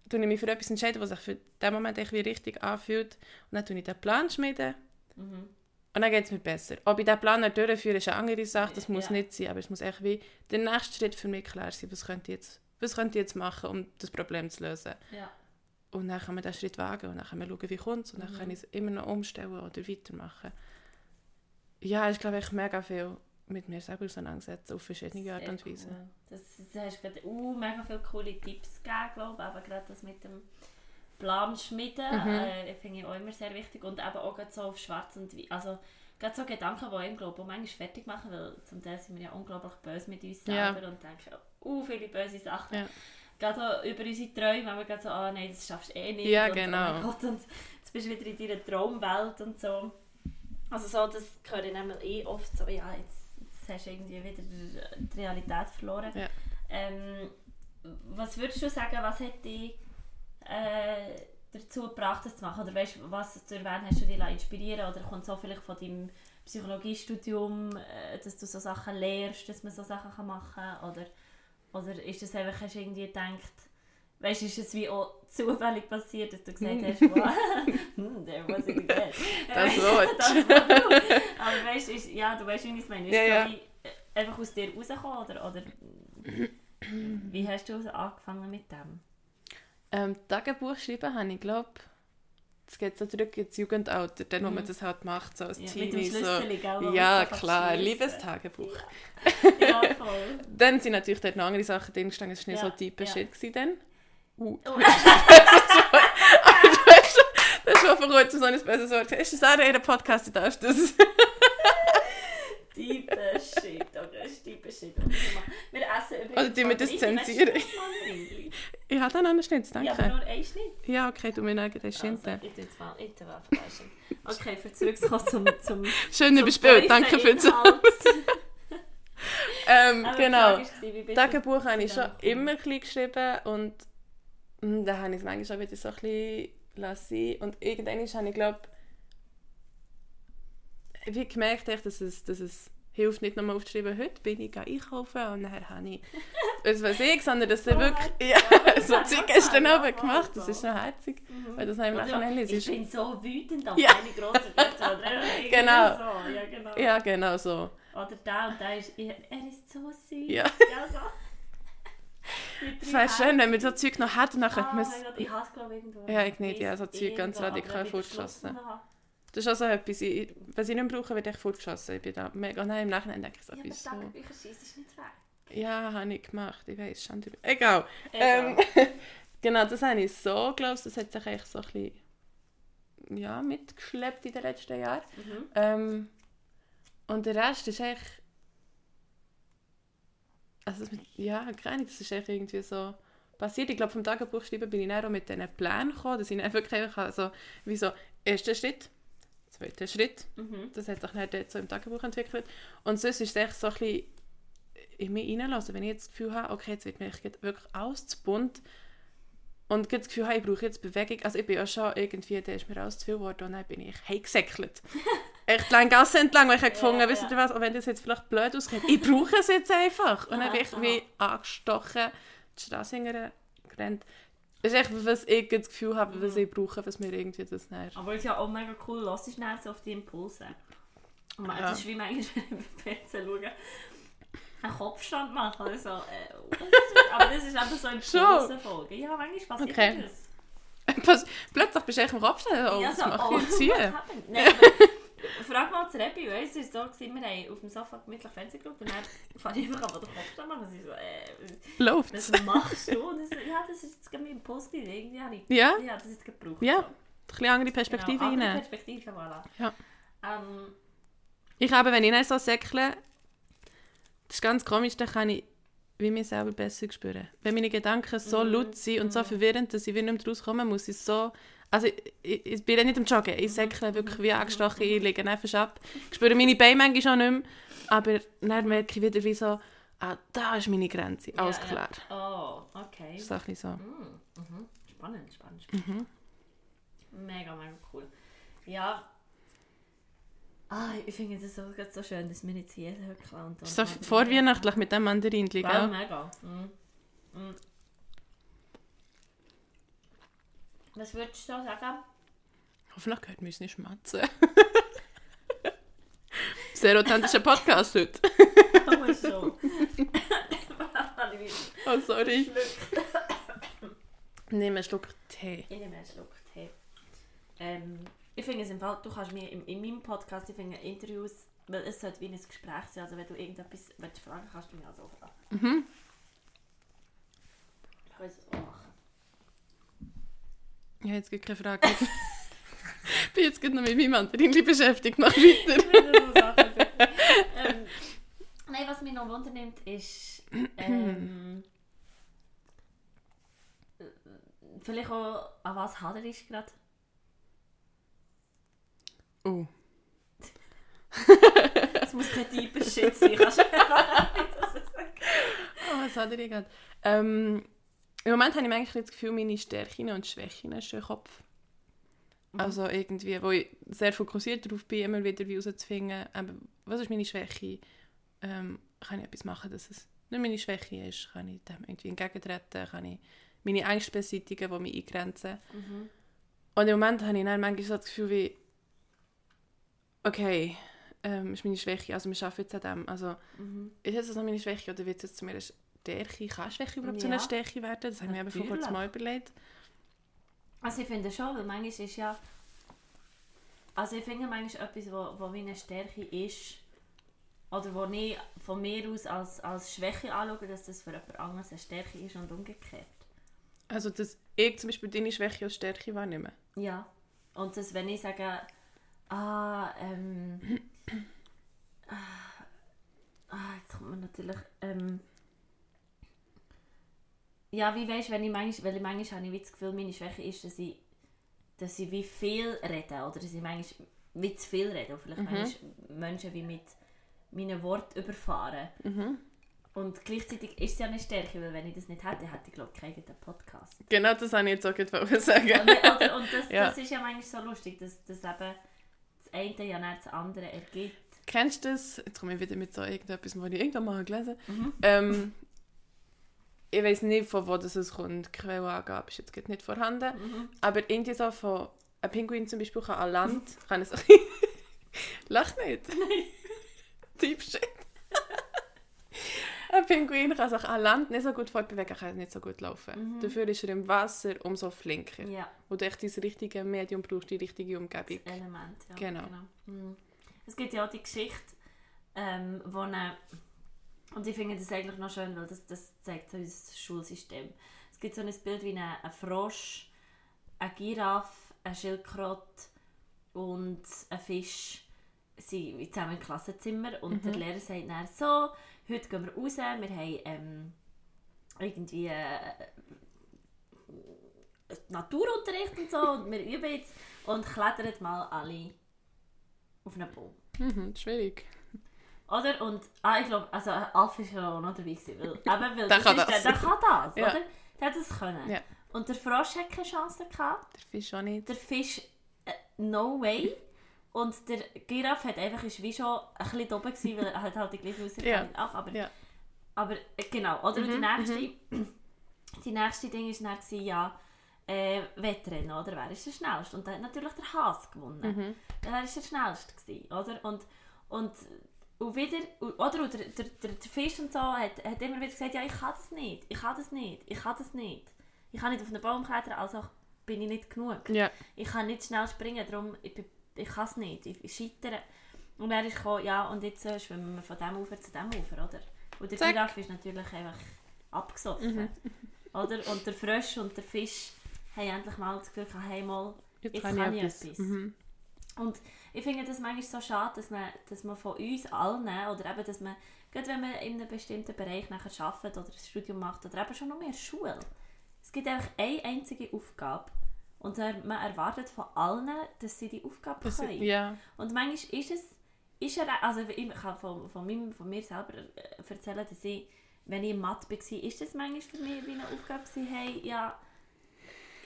S2: tue ich mich für etwas entscheiden, was sich für den Moment echt wie richtig anfühlt. Und dann tue ich den Plan schmieden.
S1: Mhm.
S2: Und dann geht es mir besser. Ob ich diesen Plan dann durchführe, ist eine andere Sache. Das muss
S1: Ja.
S2: nicht sein. Aber es muss echt wie der nächste Schritt für mich klar sein. Was könnte ich jetzt, was könnte ich jetzt machen, um das Problem zu lösen?
S1: Ja.
S2: Und dann kann man diesen Schritt wagen. Und dann kann man schauen, wie kommt es. Und dann
S1: Mhm.
S2: kann ich es immer noch umstellen oder weitermachen. Ja, ich glaube, ich mega viel mit mir selber auseinandersetzen, auf verschiedene Art und Weise.
S1: cool. Das, das hast gerade uh, mega viele coole Tipps gegeben, glaube ich. Aber gerade das mit dem Plan schmieden,
S2: Mhm.
S1: äh, finde ich auch immer sehr wichtig. Und eben auch so auf schwarz und weiß. Also, gerade so Gedanken, die einem, glaube ich, manchmal fertig machen, weil zum Teil sind wir ja unglaublich böse mit uns
S2: Ja.
S1: selber und denken, uh, viele böse Sachen.
S2: Ja.
S1: Gerade über unsere Träume, wenn wir gerade so, ah nein, das schaffst du eh nicht.
S2: Ja,
S1: und,
S2: genau.
S1: Oh mein Gott, und jetzt bist du wieder in deiner Traumwelt und so. Also so, das höre ich nämlich eh oft so, ja, jetzt, jetzt hast du irgendwie wieder die Realität verloren.
S2: Ja.
S1: Ähm, was würdest du sagen, was hat dich äh, dazu gebracht, das zu machen? Oder weißt was du erwähnt hast, du dich inspirieren oder kommt so vielleicht von deinem Psychologiestudium, äh, dass du so Sachen lernst, dass man so Sachen kann machen kann? Oder, oder ist das einfach, hast du irgendwie gedacht, weißt du, ist es wie auch zufällig passiert, dass du gesagt hast, wow, hm, der was ich get.
S2: Das Wort.
S1: Aber weißt du, ja, du weißt, wie ich es meine. Ist
S2: Ja, ja.
S1: wie, äh, einfach aus dir rausgekommen oder, oder wie hast du angefangen mit dem?
S2: Ähm, Tagebuch schreiben habe ich, glaube es geht so zurück ins Jugendalter, dann, wo
S1: Mhm.
S2: man das halt macht, so als
S1: Ja, mit
S2: Teenie.
S1: dem
S2: So.
S1: Wo
S2: Ja, klar. Liebestagebuch.
S1: Ja, voll.
S2: Dann sind natürlich dort noch andere Sachen drin gestanden, es war nicht
S1: Ja,
S2: so typisch
S1: ja.
S2: shit dann. Uh,
S1: Oh,
S2: das war vor kurzem so ein böses Wort. Ist das auch in Podcast, du darfst das?
S1: Type Shit, okay, ist Type Shit. Wir essen übrigens...
S2: Oder tun wir das zensieren? Ich habe dann noch einen Schnitt, danke.
S1: Ja, aber nur ein Schnitt.
S2: Ja, okay, du mir noch den
S1: Also,
S2: Schinten.
S1: ich tue jetzt mal, ich tue mal. Okay, für zurückzukommen zum... zum
S2: Schön
S1: zum
S2: danke für das. Ähm,
S1: Aber
S2: genau.
S1: Du
S2: Tagebuch habe ich schon immer ein bisschen geschrieben und mm, da habe ich es manchmal auch wieder so ein bisschen lassen. Und irgendwann habe ich, glaube wie gemerkt, echt, dass es, dass es hilft nicht nochmal aufzuschreiben, heute bin ich einkaufen und dann habe ich, was weiß ich, sondern dass
S1: So
S2: wirklich, ja, so Zeug hast du dann aber gemacht, das ist noch herzig,
S1: Mhm.
S2: weil das habe ich im
S1: Oder
S2: Nachhinein
S1: Ich bin so wütend auf
S2: Ja.
S1: meine. Oder irgendwie
S2: Genau.
S1: So. Ja, genau.
S2: Ja, genau so.
S1: Oder der und der ist, er er ist so süß.
S2: Ja.
S1: ja so.
S2: Es wäre schön, wenn man
S1: Herzen.
S2: so Zeug noch hat und dann könnte man
S1: mein
S2: es...
S1: Ich hasse glaube irgendwo.
S2: Ja, ich nicht, ja, so Zeug ganz radikal
S1: wenn ich.
S2: Das ist auch so etwas, ich, was ich nicht brauche, wird echt fortgeschossen. Ich bin da mega... Nein, im Nachhinein denke ich so,
S1: Ja, aber
S2: wieso?
S1: Tagebücher schießen ist nicht weg.
S2: Ja, habe ich gemacht, ich weiß schon. Egal.
S1: Egal.
S2: Ähm, genau, das habe ich so, glaube ich, das hat sich echt so ein bisschen ja, mitgeschleppt in den letzten Jahren.
S1: Mhm.
S2: Ähm, und der Rest ist echt. Also, ja, keine Ahnung, das ist echt irgendwie so passiert. Ich glaube, vom Tagebuch schreiben bin ich dann auch mit diesen Plänen gekommen, dass ich dann wirklich einfach also, wie so, erster Schritt, zweiter Schritt,
S1: Mhm.
S2: das hat sich dann dort so im Tagebuch entwickelt. Und sonst ist es echt so ein bisschen in mich reinlassen, wenn ich jetzt das Gefühl habe, okay, jetzt wird mir wirklich alles zu bunt und ich das Gefühl habe, ich brauche jetzt Bewegung. Also ich bin ja schon irgendwie, da ist mir alles zu viel geworden und dann bin ich heimgesäckelt. echt lang Gasse entlang, weil ich habe gefunden,
S1: Ja,
S2: wisst ihr was, auch wenn das jetzt vielleicht blöd ausgeht, ich brauche es jetzt einfach. Und dann bin ich wie angestochen, die Straße hintergerannt. Das ist echt, was ich das Gefühl habe, was
S1: Mhm.
S2: ich brauche, was mir irgendwie das näher.
S1: Aber es ist ja auch mega cool, lass dich so auf die Impulse. Und man,
S2: Ja.
S1: Das ist wie manchmal, wenn ich Fernsehen schaue, einen Kopfstand machen. Also, äh, das? Aber das ist einfach so Impulse folgen. Ja, manchmal passiert
S2: Okay.
S1: das.
S2: Plötzlich bist du echt im Kopf, oh,
S1: ja,
S2: was
S1: so,
S2: mache
S1: oh,
S2: ich jetzt hier?
S1: happened? Nein, aber frag mal das Rebi, weißt du, es war so, gewesen, wir haben auf dem Sofa gemütlich Fernsehen geschaut und dann fange ich einfach an, den Kopfstand machen. Sie so, äh,
S2: Läuft's?
S1: was machst du? Ich so, ja, das ist jetzt mein Impuls gewesen. Irgendwie habe ich,
S2: Ja?
S1: ja, das ist jetzt gebraucht.
S2: Ja,
S1: So.
S2: ein bisschen andere Perspektive
S1: genau, andere
S2: rein.
S1: Perspektive, voilà.
S2: Ja.
S1: Ähm,
S2: Ich habe, wenn ich so säckle, das ist ganz komisch, dann kann ich wie mich selber besser spüren. Wenn meine Gedanken so
S1: Mhm,
S2: laut sind und so
S1: mhm.
S2: verwirrend, dass ich wieder nicht mehr rauskomme, muss ich so... Also ich, ich, bin nicht am Joggen, ich säckle wirklich wie angestochen, ich liege einfach ab. Ich spüre meine Beine manchmal schon nicht mehr, aber dann merke ich wieder wie so, ah, da ist meine Grenze, alles
S1: ja,
S2: klar.
S1: Ja. Oh, okay.
S2: Das ist bisschen so.
S1: Mm, mhm. Spannend, spannend, spannend.
S2: Mhm.
S1: Mega, mega cool. Ja. Ah, ich finde es so, schön, dass wir jetzt hier
S2: ist so vorweihnachtlich mit dem Mandarinchen,
S1: Ja,
S2: gell?
S1: mega. Mm. Mm. Was würdest du sagen?
S2: Hoffentlich hört man uns nicht schmatzen. Sehr authentischer Podcast heute.
S1: Aber so. Ich
S2: Oh, sorry.
S1: Schluck.
S2: Nehmen einen Schluck Tee.
S1: Ich nehme einen Schluck Tee. Ähm, ich finde es im Fall, du kannst mir in, in meinem Podcast, ich finde Interviews, weil es sollte wie ein Gespräch sein, also wenn du irgendetwas willst fragen kannst du mich auch so fragen.
S2: Mhm.
S1: Ich kann es auch machen.
S2: Ja, jetzt gibt keine Frage. Ich bin jetzt gerade noch mit meinem Mandarinchen beschäftigt. Mach weiter.
S1: Ähm, Nein, was mich noch wundernimmt, ist ähm, äh, vielleicht auch, an was haderisch gerade?
S2: Oh.
S1: Es muss kein tiefer Shit sein, kannst du das sagen?
S2: Oh, was hat er gerade? Ähm, Im Moment habe ich eigentlich das Gefühl, meine Stärken und Schwächen ist im Kopf. Also irgendwie, wo ich sehr fokussiert darauf bin, immer wieder wie herauszufinden, was ist meine Schwäche, ähm, kann ich etwas machen, dass es nicht meine Schwäche ist, kann ich dem irgendwie entgegentreten, kann ich meine Ängste beseitigen, die mich eingrenzen.
S1: Mhm.
S2: Und im Moment habe ich dann manchmal so das Gefühl wie, okay, ähm, ist meine Schwäche, also wir arbeiten jetzt an dem. Also
S1: Mhm.
S2: ist es noch meine Schwäche oder wird es jetzt zu mir Stärke? Kann Schwäche überhaupt zu einer
S1: Ja.
S2: Stärke werden? Das habe ich mir eben vor kurzem mal überlegt.
S1: Also ich finde schon, weil manchmal ist ja... Also ich finde manchmal etwas, wo, wo wie eine Stärke ist, oder wo ich von mir aus als, als Schwäche anschaue, dass das für jemand anderes eine Stärke ist und umgekehrt.
S2: Also, dass ich zum Beispiel deine Schwäche als Stärke wahrnehme.
S1: Ja. Und dass wenn ich sage, ah, ähm... ah, ah, jetzt kommt man natürlich... Ähm, ja, wie weißt du, wenn ich manchmal, weil manchmal habe ich wie das Gefühl, meine Schwäche ist, dass ich, dass ich wie viel rede oder dass ich manchmal wie zu viel rede. Oder vielleicht
S2: Mhm.
S1: manchmal Menschen wie mit meinen Worten überfahren.
S2: Mhm.
S1: Und gleichzeitig ist es ja eine Stärke, weil wenn ich das nicht hätte, hätte ich glaube ich keinen Podcast.
S2: Genau das habe ich jetzt auch gerade sagen.
S1: Und, oder, und das,
S2: Ja.
S1: das ist ja manchmal so lustig, dass, dass eben das eine ja nicht das andere ergibt.
S2: Kennst du das? Jetzt komme ich wieder mit so irgendetwas, was ich irgendwann mal gelesen habe.
S1: Mhm.
S2: Ähm, ich weiß nicht, von wo das es kommt. Die Quellenangabe ist jetzt nicht vorhanden.
S1: Mhm.
S2: Aber irgendwie so von... Ein Pinguin zum Beispiel kann an Land... kann es... Lach nicht.
S1: Nein.
S2: Deep shit. Ein Pinguin kann sich an Land nicht so gut fortbewegen, kann nicht so gut laufen.
S1: Mhm.
S2: Dafür ist er im Wasser umso flinker.
S1: Ja,
S2: Wo du echt das richtige Medium brauchst, die richtige Umgebung.
S1: das Element. Ja,
S2: Genau.
S1: Mhm. Es gibt ja auch die Geschichte, ähm, wo eine, und ich finde das eigentlich noch schön, weil das, das zeigt so unser Schulsystem. Es gibt so ein Bild wie ein Frosch, eine Giraffe, ein Schildkröte und ein Fisch sind zusammen im Klassenzimmer und der Lehrer sagt dann so, heute gehen wir raus, wir haben ähm, irgendwie äh, Naturunterricht und so und wir üben jetzt und klettern mal alle auf einen Baum.
S2: Mhm, schwierig.
S1: Oder? Und, ah, ich glaube, also Alf ist ja auch noch dabei gewesen, weil, eben, weil
S2: Der kann
S1: ist
S2: das.
S1: Der, der kann das,
S2: Ja.
S1: oder? Der hat das können.
S2: Ja.
S1: Und der Frosch hat keine Chance gehabt,
S2: Der Fisch auch nicht.
S1: der Fisch, äh, no way. Und der Giraffe hat einfach, ist wie schon ein bisschen oben gewesen, weil er hat halt die gleiche Auserkennung auch, aber,
S2: Ja.
S1: aber äh, genau, oder? Und die
S2: Mhm,
S1: nächste, die nächste Ding war dann, gewesen, ja, äh, Wettrennen, oder? Wer ist der Schnellste? Und dann hat natürlich der Hase gewonnen.
S2: Mhm.
S1: Dann war der Schnellste, gewesen, oder? Und, und, und wieder, oder? Und der, der, der, Fisch und so hat, hat immer wieder gesagt, ja, ich kann das nicht, ich kann das nicht, ich kann das nicht. Ich kann nicht auf einen Baum klettern, also bin ich nicht genug.
S2: Ja.
S1: Ich kann nicht schnell springen, darum, ich, ich kann es nicht, ich, ich scheitere. Und dann ist gekommen, ja, und jetzt äh, schwimmen wir von dem Ufer zu dem Ufer, oder? Und der
S2: Zack.
S1: Giraffe ist natürlich einfach abgesoffen,
S2: Mhm.
S1: oder? Und der Frosch und der Fisch haben endlich mal das Gefühl hey, mal,
S2: Jetzt,
S1: Jetzt
S2: kann,
S1: kann
S2: ich
S1: ich
S2: etwas.
S1: etwas.
S2: Mhm.
S1: Und ich finde das manchmal so schade, dass man, dass man von uns allen, oder eben, dass man, gerade wenn man in einem bestimmten Bereich nachher arbeitet oder ein Studium macht, oder eben schon noch mehr Schule, es gibt einfach eine einzige Aufgabe und man erwartet von allen, dass sie die Aufgabe
S2: Das,
S1: können.
S2: ja.
S1: Und manchmal ist es, ist er, also ich kann von, von, meinem, von mir selber äh, erzählen, dass ich, wenn ich in Mathe war, ist das manchmal für mich wie eine Aufgabe gewesen, hey, ja,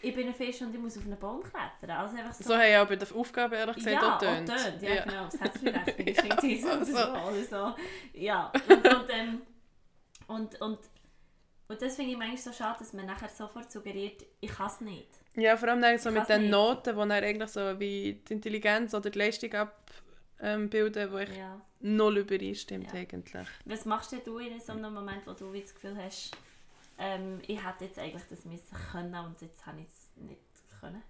S1: ich bin ein Fisch und ich muss auf einen Baum klettern. Also einfach so,
S2: So haben ja aber die Aufgabe ehrlich gesagt
S1: ja,
S2: auch getönt.
S1: auch tönt, ja,
S2: Ja.
S1: genau, das irgendwie so,
S2: also.
S1: so, so. Ja, und, und, ähm, und, und, und das finde ich manchmal so schade, dass man nachher sofort suggeriert, ich kann es nicht.
S2: Ja, vor allem dann so
S1: Ich
S2: mit den
S1: nicht.
S2: Noten, die dann eigentlich so wie die Intelligenz oder die Leistung abbilden, wo ich
S1: Ja.
S2: null übereinstimmt
S1: Ja.
S2: eigentlich.
S1: Was machst denn du in so einem Moment, wo du wie das Gefühl hast, ähm, ich hätte jetzt eigentlich das müssen können und jetzt habe ich es nicht können?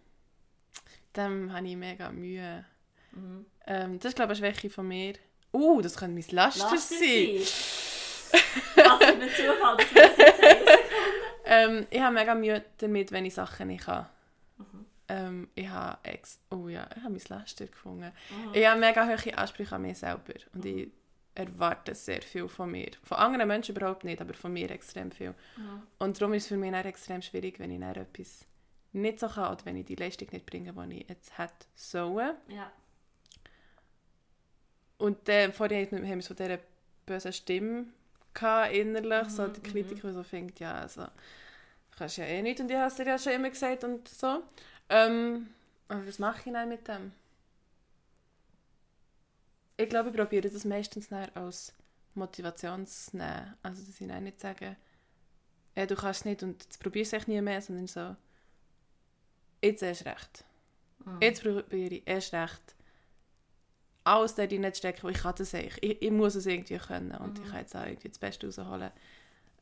S2: Dem habe ich mega Mühe.
S1: Mhm.
S2: Ähm, das ist glaube ich eine Schwäche von mir. Uh, das könnte mein Laster, sein.
S1: sein. Was für ein Zufall, dass wir das jetzt.
S2: Ähm, ich habe mega Mühe damit, wenn ich Sachen nicht kann.
S1: Mhm.
S2: Ähm, ich habe ex oh ja, ich habe mein Laster gefunden.
S1: Mhm.
S2: Ich habe mega hohe Ansprüche an mich selber und ich erwarte sehr viel von mir. Von anderen Menschen überhaupt nicht, aber von mir extrem viel.
S1: Mhm.
S2: Und darum ist es für mich dann extrem schwierig, wenn ich dann etwas nicht so kann oder wenn ich die Leistung nicht bringe, die ich jetzt hätte sollen.
S1: Ja.
S2: Und dann, vorher haben wir so diese böse Stimme gehabt, innerlich, so
S1: Mhm,
S2: die Kritiker, die so findet, ja, also, du kannst ja eh nicht und ich habe es dir ja schon immer gesagt und so. Ähm, aber was mache ich dann mit dem? Ich glaube, ich probiere das meistens als Motivation zu nehmen. Also, dass ich nicht sage, ja, du kannst es nicht und jetzt probierst du es echt nie mehr, sondern so, jetzt erst recht.
S1: Mhm.
S2: Jetzt probiere ich erst recht alles dort reinzustecken, wo ich kann das eigentlich. Ich, ich muss es irgendwie können und ich kann jetzt auch irgendwie das Beste rausholen.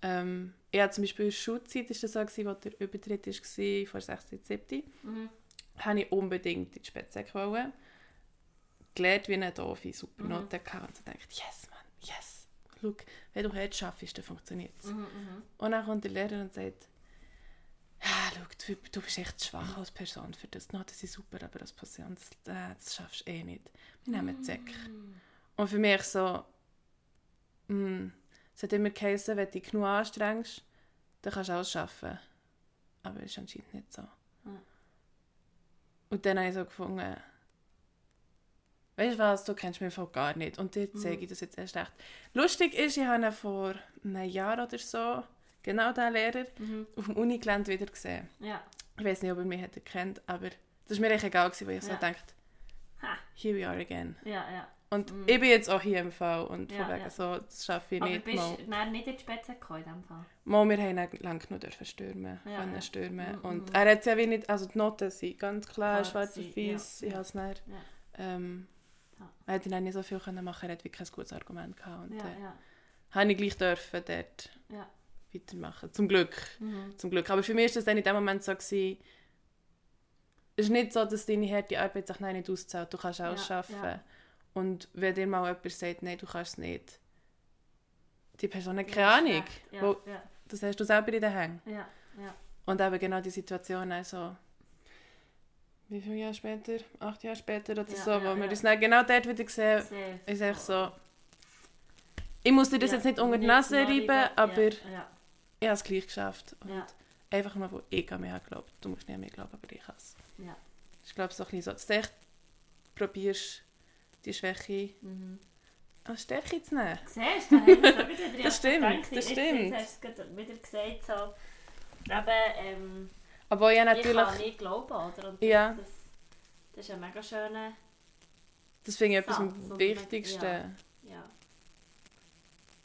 S2: Ähm, ich hatte zum Beispiel in der Schulzeit, ist das so, gewesen, wo der Übertritt war, vor 6. 7.
S1: Mhm.
S2: habe ich unbedingt in die Spätzecke wollen. Gelernt wie eine doofe, super
S1: Mhm.
S2: Note gehabt und so gedacht, yes, Mann, yes. Schau, wenn du jetzt schaffst, dann funktioniert es.
S1: Mhm, mhm.
S2: Und dann kommt der Lehrer und sagt, ja, schau, du, du bist echt schwach als Person für das. No, das ist super, aber als Person, das, äh, das schaffst du eh nicht. Wir nehmen die Säcke. Und für mich so, mm, es hat immer geheißen, wenn du dich genug anstrengst, dann kannst du alles schaffen. Aber das ist anscheinend nicht so. Und dann habe ich so gefunden, weißt du was, du kennst mich voll gar nicht. Und dir zeige ich das jetzt erst recht. Lustig ist, ich habe ihn vor einem Jahr oder so, genau diesen Lehrer,
S1: Mhm.
S2: auf dem Unigelände wieder gesehen.
S1: Ja.
S2: Ich weiß nicht, ob er mich hat erkannt, aber das war mir echt egal, gewesen, weil ich so
S1: Ja.
S2: dachte,
S1: Ha.
S2: here we are again.
S1: Ja, ja.
S2: Und
S1: Mhm.
S2: ich bin jetzt auch hier im Fall und
S1: Ja,
S2: von wegen
S1: ja.
S2: so, das schaffe ich
S1: Aber
S2: nicht
S1: bist
S2: mal.
S1: du dann nicht in die Spätze gekommen in dem Fall?
S2: Mal, wir haben lange genug dürfen stürmen,
S1: Ja,
S2: können
S1: ja.
S2: stürmen.
S1: Mhm,
S2: Und
S1: mhm.
S2: er hat ja wie nicht, also die Noten sind ganz klar, schwarz auf weiß,
S1: ja,
S2: ich habe es
S1: Ja.
S2: ähm,
S1: Ja.
S2: er hätte dann nicht so viel können machen, er hat wirklich kein gutes Argument gehabt. Und
S1: Ja,
S2: äh,
S1: ja.
S2: habe ich gleich dürfen dort
S1: Ja.
S2: weitermachen. Zum Glück.
S1: Mhm.
S2: Zum Glück. Aber für mich war das dann in dem Moment so, gewesen, es ist nicht so, dass deine harte Arbeit sich nein nicht auszahlt. Du kannst alles
S1: Ja,
S2: schaffen.
S1: ja.
S2: Und wenn dir mal jemand sagt, nein, du kannst es nicht, die Person hat keine Ahnung. Wo, das hast du selber in den Händen. Und eben genau die Situation, also wie viele Jahre später? Acht Jahre später oder
S1: Ja,
S2: so,
S1: ja,
S2: wo wir
S1: ja.
S2: uns dann genau dort wieder sehen,
S1: Sehr.
S2: ist einfach so, ich muss dir das jetzt nicht unter die Nase reiben, aber ich habe es gleich geschafft. Und einfach nur, wo ich an mich geglaubt. Du musst nicht an mich glauben, aber ich kann es.
S1: ja.
S2: Ich glaube, so ein bisschen so, dass du echt probierst, die Schwäche
S1: Mhm.
S2: als Stärke zu nehmen.
S1: Siehst du, da haben wir auch wieder drin
S2: Das stimmt,
S1: gedacht.
S2: das stimmt.
S1: Jetzt hast du es wieder gesagt, so, eben, ähm,
S2: Aber ich habe
S1: ich kann
S2: natürlich,
S1: nicht glauben, oder? Und das,
S2: Ja.
S1: das, das ist ein mega schöner,
S2: das finde ich etwas
S1: oder?
S2: Wichtigsten.
S1: Ja. ja.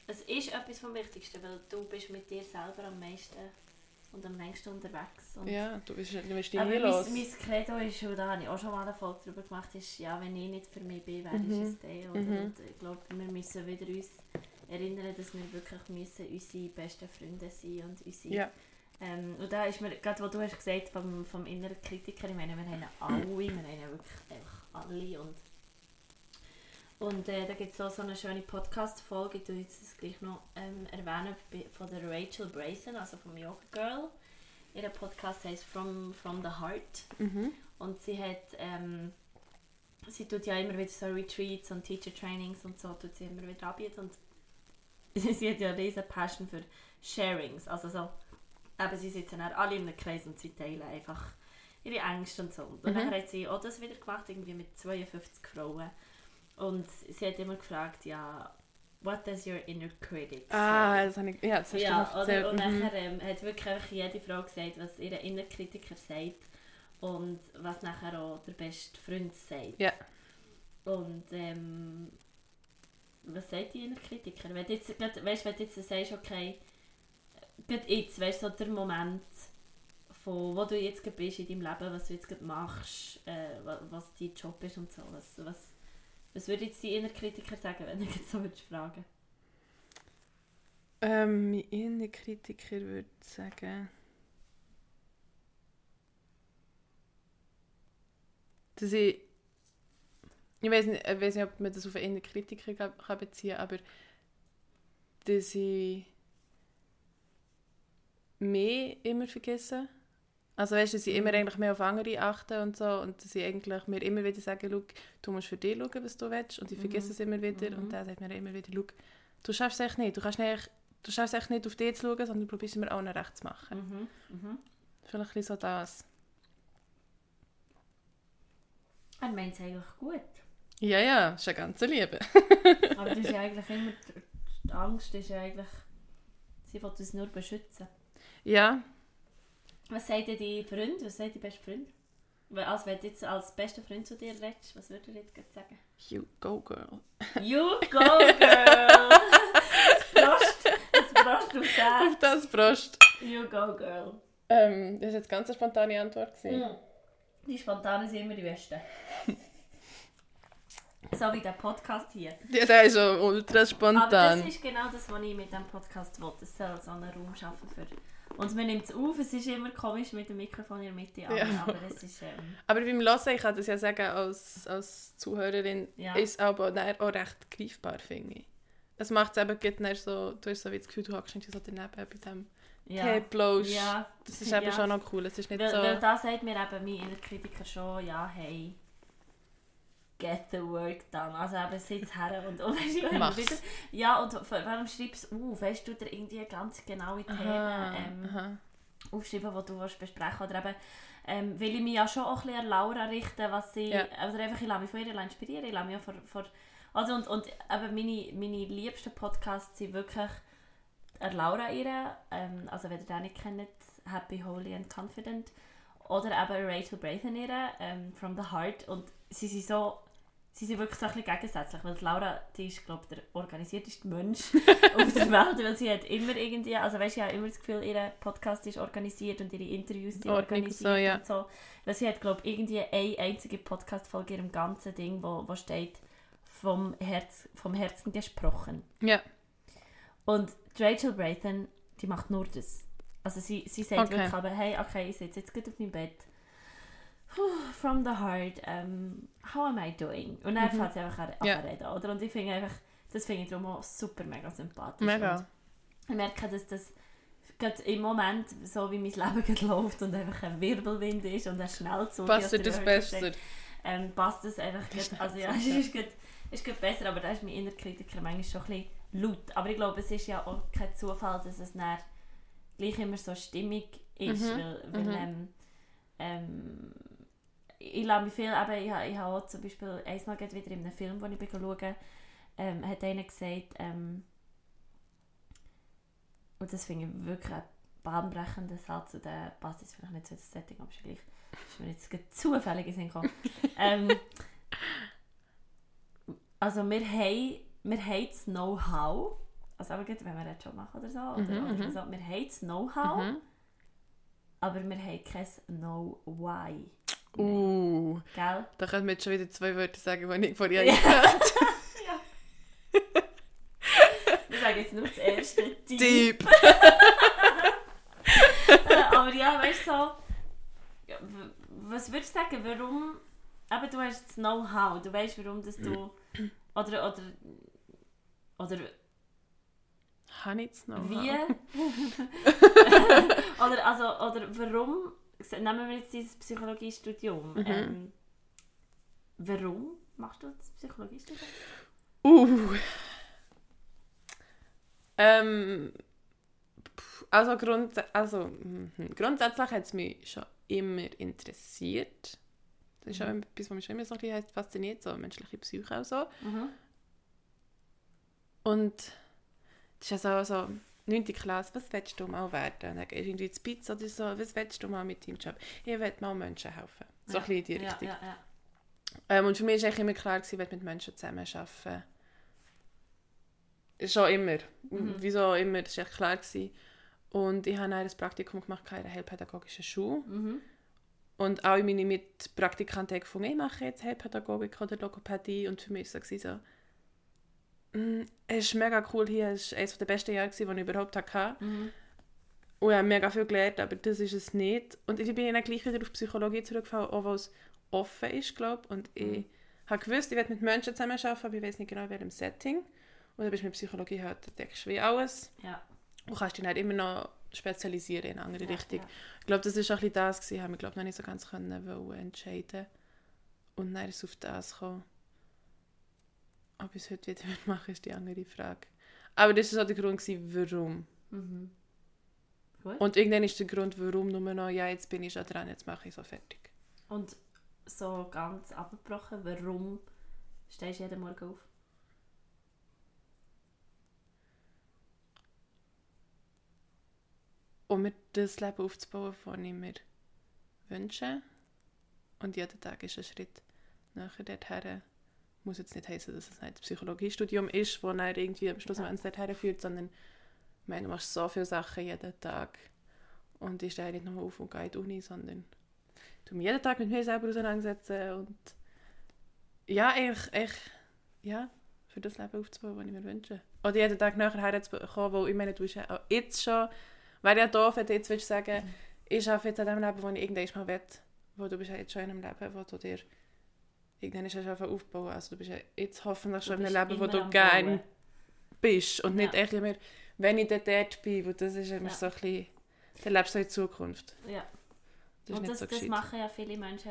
S1: Es ist etwas vom Wichtigsten, weil du bist mit dir selber am meisten und am längsten unterwegs. Und
S2: Ja, du bist, du bist
S1: Aber
S2: los.
S1: mein, mein Credo ist, und da habe ich auch schon mal eine Folge darüber gemacht, ist, ja, wenn ich nicht für mich bin, wer
S2: Mhm.
S1: ist es der? Oder?
S2: Mhm.
S1: Und ich glaube, wir müssen wieder uns erinnern, dass wir wirklich müssen unsere besten Freunde sein und unsere...
S2: Ja,
S1: Ähm, und da ist mir, gerade was du hast gesagt vom, vom inneren Kritiker, ich meine, wir haben alle, wir haben wirklich einfach alle und und äh, da gibt es auch so eine schöne Podcast-Folge, ich tue jetzt das gleich noch ähm, erwähnen, von der Rachel Brayson, also vom Yoga Girl. Ihr Podcast heißt From, From the Heart
S2: mhm.
S1: und sie hat, ähm, sie tut ja immer wieder so Retreats und Teacher Trainings und so, tut sie immer wieder anbieten und sie hat ja riesen Passion für Sharings, also so, eben sie sitzen dann alle in einem Kreis und sie teilen einfach ihre Ängste und so. Und
S2: Mhm.
S1: dann hat sie auch das wieder gemacht, irgendwie mit 52 Frauen und sie hat immer gefragt, ja, what does your inner critic say?
S2: Ah, das habe ich, ja, das hast
S1: Ja,
S2: du
S1: oder, und
S2: mhm.
S1: nachher ähm, hat wirklich einfach jede Frau gesagt, was ihr Innerkritiker sagt und was nachher auch der beste Freund sagt.
S2: Ja.
S1: Und ähm, was sagt die Innerkritiker? Wenn du jetzt, grad- weißt, wenn du jetzt sagst, okay, gerade jetzt, weißt du, so der Moment, von wo du jetzt bist in deinem Leben, was du jetzt machst, äh, wa- was dein Job ist und so, was, was, was würde jetzt die Innerkritiker sagen, wenn du jetzt so würdest fragen?
S2: Ähm, mein innerer Kritiker würde sagen, dass ich, ich weiß nicht, ich weiß nicht, ob man das auf einen Kritiker beziehen kann, aber dass ich mehr immer vergesse. Also weißt du, dass ich immer eigentlich mehr auf andere achte und so und dass ich eigentlich mir immer wieder sage, «Schau, du musst für dich schauen, was du willst und ich vergesse
S1: Mhm.
S2: es immer wieder
S1: Mhm.
S2: und dann sagt mir immer wieder, «Schau, du schaffst es echt nicht, du kannst nicht du schaffst echt nicht auf dich zu schauen, sondern du probierst immer auch noch recht zu machen.
S1: Mhm. Mhm.
S2: Vielleicht ein bisschen so das.
S1: Er meint es eigentlich gut.
S2: Ja, ja, das ist eine ganze Liebe.
S1: Aber das ist ja eigentlich immer, die Angst ist ja eigentlich, sie will uns nur beschützen.
S2: Ja,
S1: Was sagt denn dein Freund, was sagt dein bester Freund? Also wenn du jetzt als bester Freund zu dir redest, was würde er jetzt gerade sagen?
S2: you go girl.
S1: You go girl! das Prost, das Prost auf den.
S2: Auf das Brust.
S1: You go girl.
S2: Ähm, das war jetzt ganz eine spontane Antwort. gewesen.
S1: Mhm. Die Spontanen sind immer die Besten. so wie der Podcast hier.
S2: Ja, der ist schon ultra
S1: Aber
S2: spontan.
S1: das ist genau das, was ich mit diesem Podcast will. Es soll so einen Raum schaffen für... Und man nimmt es auf, es ist immer komisch mit dem Mikrofon in der Mitte, aber,
S2: Ja.
S1: aber es ist... Ähm,
S2: Aber beim Hören, ich kann das ja sagen, als, als Zuhörerin,
S1: Ja.
S2: ist aber auch recht greifbar, finde ich. Es macht es eben so, du hast so wie das Gefühl, du hockst nicht so daneben bei dem
S1: ja.
S2: Tee bloß.
S1: ja.
S2: Das ist eben
S1: Ja.
S2: schon noch cool. Es ist nicht
S1: Weil,
S2: so...
S1: weil da sagt mir eben mein Kritiker schon, ja, hey, get the work done. Also eben, sitz her und, und weißt du,
S2: Mach's.
S1: wieder, ja, und vor- warum schreibst du auf? Weißt du, dir irgendwie ganz genaue Themen
S2: aha,
S1: ähm,
S2: aha.
S1: aufschreiben, die du willst besprechen Oder eben, ähm, will ich mich ja schon auch ein bisschen an Laura richten, was sie,
S2: Ja.
S1: oder einfach, ich lasse mich von ihr inspirieren, ich lasse mich auch von, von also und, und eben meine, meine liebsten Podcasts sind wirklich der Laura ihre, ähm, also wenn ihr den nicht kennt, Happy, Holy and Confident, oder eben Rachel Brayton ihre, ähm, From the Heart und sie sind so sie sind wirklich so ein bisschen gegensätzlich, weil Laura, die ist, glaube ich, der organisierteste Mensch auf der Welt, weil sie hat immer irgendwie, also weißt du, ich habe immer das Gefühl, ihr Podcast ist organisiert und ihre Interviews sind
S2: Ordnung,
S1: organisiert
S2: so, ja.
S1: und so. Weil sie hat, glaube ich, irgendwie eine einzige Podcast-Folge in ihrem ganzen Ding, wo, wo steht, vom, Herz, vom Herzen gesprochen.
S2: Ja.
S1: Und Rachel Braithen, die macht nur das. Also sie, sie sagt
S2: Okay.
S1: wirklich aber, hey, okay, ich sitze jetzt gut auf meinem Bett. From the heart, um, how am I doing? Und dann
S2: Mhm.
S1: fängt sie einfach an,
S2: Ja.
S1: reden, oder? Und ich finde einfach, das finde ich darum auch super mega sympathisch.
S2: Mega.
S1: Und ich merke, dass das gerade im Moment, so wie mein Leben gerade läuft und einfach ein Wirbelwind ist und ein Schnellzug,
S2: Passt dir das besser?
S1: ähm, passt das einfach
S2: Das
S1: also ja, es ist gerade, ist gerade besser, aber da ist mein innerer Kritiker manchmal schon ein bisschen laut. Aber ich glaube, es ist ja auch kein Zufall, dass es dann gleich immer so stimmig ist,
S2: Mhm,
S1: weil, weil
S2: mhm.
S1: ähm, ähm, ich lasse mich viel, eben, ich, habe- ich habe auch zum Beispiel einmal wieder in einem Film, den ich bin schauen ähm, hat einer gesagt, ähm, und das finde ich wirklich ein bahnbrechender Satz, und der passt jetzt vielleicht nicht zu das Setting, aber gleich, ist mir jetzt gerade zufällig in Sinn gekommen. ähm, also wir haben, wir haben das Know-how, also aber gut, wenn wir einen Job machen oder so, oder,
S2: Mhm,
S1: oder
S2: mhm.
S1: so, wir haben das Know-how,
S2: Mhm.
S1: aber wir haben kein Know-why.
S2: Uh,
S1: Gell?
S2: da können wir jetzt schon wieder zwei Wörter sagen, die ich vorher
S1: Ja.
S2: gehört
S1: Wir sagen jetzt nur das erste.
S2: Deep.
S1: Äh, aber ja, weißt du, so, ja, was würdest du sagen, warum, eben du hast das Know-how, du weißt, warum dass du, oder, oder, oder
S2: Habe ich das noch?
S1: wie, oder, also, oder warum, nehmen wir jetzt dieses Psychologiestudium,
S2: Mhm.
S1: ähm, warum machst du das Psychologiestudium?
S2: Uh. Ähm, also, grunds also mhm. grundsätzlich hat es mich schon immer interessiert. Das ist auch
S1: Mhm.
S2: etwas, was mich schon immer so ein bisschen fasziniert, so menschliche Psyche auch so.
S1: Mhm.
S2: Und das ist also so, 9. Klasse, was willst du mal werden? Dann irgendwie ins Pizza oder so, was willst du mal mit deinem Job? Ich will mal Menschen helfen. So
S1: Ja.
S2: ein bisschen in die Richtung.
S1: ja, ja.
S2: Ähm, und für mich war eigentlich immer klar, gewesen, ich will mit Menschen zusammenarbeiten. Schon immer.
S1: Mhm.
S2: Wieso immer, das war echt klar. Gewesen. Und ich habe ein Praktikum gemacht in einer heilpädagogischen Schule.
S1: Mhm.
S2: Und alle meine Mitpraktikanten haben gefunden, ich mache jetzt Heilpädagogik oder Logopädie. Und für mich war es so, es ist mega cool hier, es war eines der besten Jahre, die ich überhaupt hatte.
S1: Mhm.
S2: Und ich habe mega viel gelernt, aber das ist es nicht. Und ich bin dann gleich wieder auf Psychologie zurückgefallen, auch weil es offen ist, glaube ich. Und ich habe gewusst, ich werde mit Menschen zusammenarbeiten, aber ich weiß nicht genau, in welchem Setting. Und dann bist du mit Psychologie halt, denkst du wie alles.
S1: Ja.
S2: Und kannst dich dann immer noch spezialisieren in eine andere
S1: Ja,
S2: Richtung.
S1: ja.
S2: Ich glaube, das war auch ein bisschen das, gewesen, haben wir glaube noch nicht so ganz können entscheiden. Und dann ist es auf das gekommen. Ob ich es heute wieder machen ist die andere Frage. Aber das war so der Grund, warum.
S1: Mhm. Gut.
S2: Und irgendwann ist der Grund, warum nur noch, ja, jetzt bin ich schon dran, jetzt mache ich so fertig.
S1: Und so ganz abgebrochen, warum stehst du jeden Morgen auf?
S2: Um mir das Leben aufzubauen, das ich mir wünsche. Und jeder Tag ist ein Schritt nachher dorthin. Muss jetzt nicht heißen, dass es ein Psychologiestudium ist, das dann irgendwie am Schluss
S1: Ja.
S2: ja. dorthin führt, sondern ich meine, du machst so viele Sachen jeden Tag. Und ich stehe nicht nur auf und gehe in die Uni, sondern ich mich jeden Tag mit mir selber auseinandersetzen und ja, eigentlich, eigentlich ja, für das Leben aufzubauen, das ich mir wünsche. Oder jeden Tag nachher herzukommen, weil ich meine, du bist ja auch jetzt schon, wäre ja doof, wenn du jetzt würdest sagen, ich arbeite jetzt an dem Leben, das ich irgendwann mal will, wo du bist ja jetzt schon in einem Leben, wo du dir irgendwann ist ja schon aufbauen. Also du bist ja jetzt hoffentlich schon
S1: Du
S2: in einem Leben, wo du gerne bist und nicht
S1: Ja.
S2: echt immer, wenn ich dort bin, weil das ist immer
S1: Ja.
S2: so ein bisschen, dann lebst du in Zukunft.
S1: Ja.
S2: Das
S1: Und
S2: nicht
S1: das,
S2: so
S1: das machen ja viele Menschen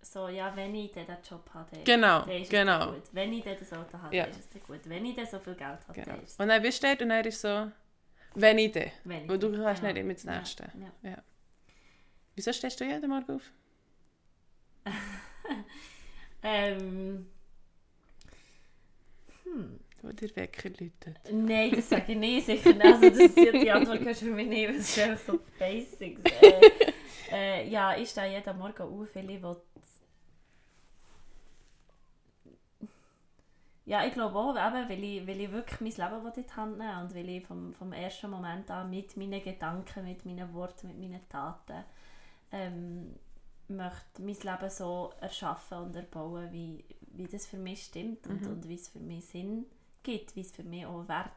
S1: so, ja, wenn ich diesen Job habe, dann,
S2: Genau,
S1: dann ist es
S2: genau.
S1: dann gut. Wenn ich das Auto habe,
S2: Ja.
S1: dann ist es dann gut. Wenn ich dann so viel Geld habe,
S2: Genau.
S1: dann ist es
S2: Und dann bist du dort und dann ist so, wenn ich dann.
S1: wenn ich
S2: Weil du kannst
S1: genau.
S2: nicht immer das
S1: Ja,
S2: Nächste.
S1: Ja.
S2: Wieso stehst du jeden Morgen auf?
S1: Ähm, hm.
S2: Wo der Wecker läutet.
S1: Nein, das sage ich nicht, sicher nicht. Also das, die, die Antwort kannst du für mich weil es ist einfach so Basics. Äh, äh, ja, ich stehe jeden Morgen auf, weil ich will... ja, ich glaube auch, eben, weil, ich, weil ich wirklich mein Leben in die Hand nehmen und weil ich vom, vom ersten Moment an mit meinen Gedanken, mit meinen Worten, mit meinen Taten ähm, möchte mein Leben so erschaffen und erbauen, wie, wie das für mich stimmt und,
S2: Mhm.
S1: und wie es für mich Sinn gibt, wie es für mich auch Wert,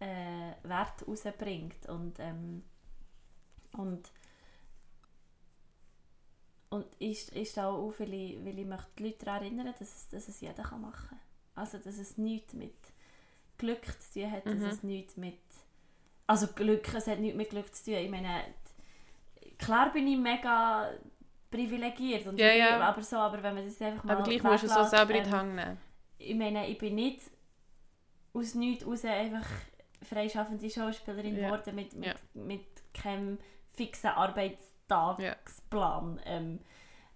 S1: äh, Wert rausbringt und, ähm, und und ich, ich stehe auch auf, weil ich, weil ich möchte die Leute daran erinnern, dass es, dass es jeder kann machen kann. Also, dass es nichts mit Glück zu tun hat, dass
S2: Mhm.
S1: es nichts mit... Also Glück, es hat nichts mit Glück zu tun. Ich meine, klar bin ich mega privilegiert, und
S2: Ja, ja.
S1: aber so, aber wenn man das einfach mal
S2: Aber gleich musst du es so
S1: weglässt,
S2: selber in die
S1: ähm,
S2: Hand nehmen.
S1: ich meine, ich bin nicht aus nichts raus einfach freischaffende Schauspielerin
S2: Ja.
S1: geworden mit, mit,
S2: Ja.
S1: mit keinem fixen Arbeitstagsplan. Ähm,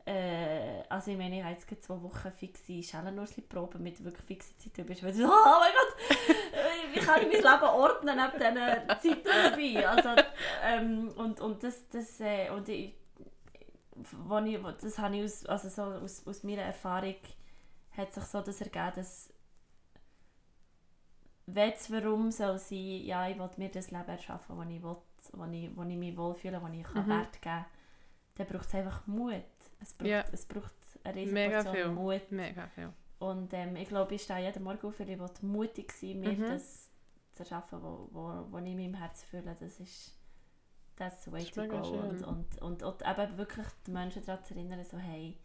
S1: äh, also ich meine, ich habe jetzt zwei Wochen fixe Schellenursli-Proben mit wirklich fixen Zeiten. Du bist so, oh mein Gott, äh, wie kann ich mein Leben ordnen neben diesen Zeiten dabei? Also, ähm, und, und das, das äh, und ich, wo ich, das habe ich aus, also so aus, aus meiner Erfahrung hat sich so das ergeben, dass wenn es warum soll sein, ja, ich will mir das Leben erschaffen, wo ich, will, wo ich, wo ich mich wohlfühle, wo ich kann
S2: Mhm.
S1: Wert geben kann, dann braucht es einfach Mut. Es braucht,
S2: Ja.
S1: es braucht eine riesige
S2: Mega
S1: Portion
S2: viel.
S1: Mut.
S2: Mega viel.
S1: Und ähm, ich glaube, ich stehe jeden Morgen auf, weil ich mutig sein mir
S2: Mhm.
S1: das zu erschaffen, wo, wo, wo ich in meinem Herz fühle. Das ist that's way
S2: Das
S1: to go.
S2: schön.
S1: Und, und, und, und eben wirklich die Menschen daran zu erinnern, so hey,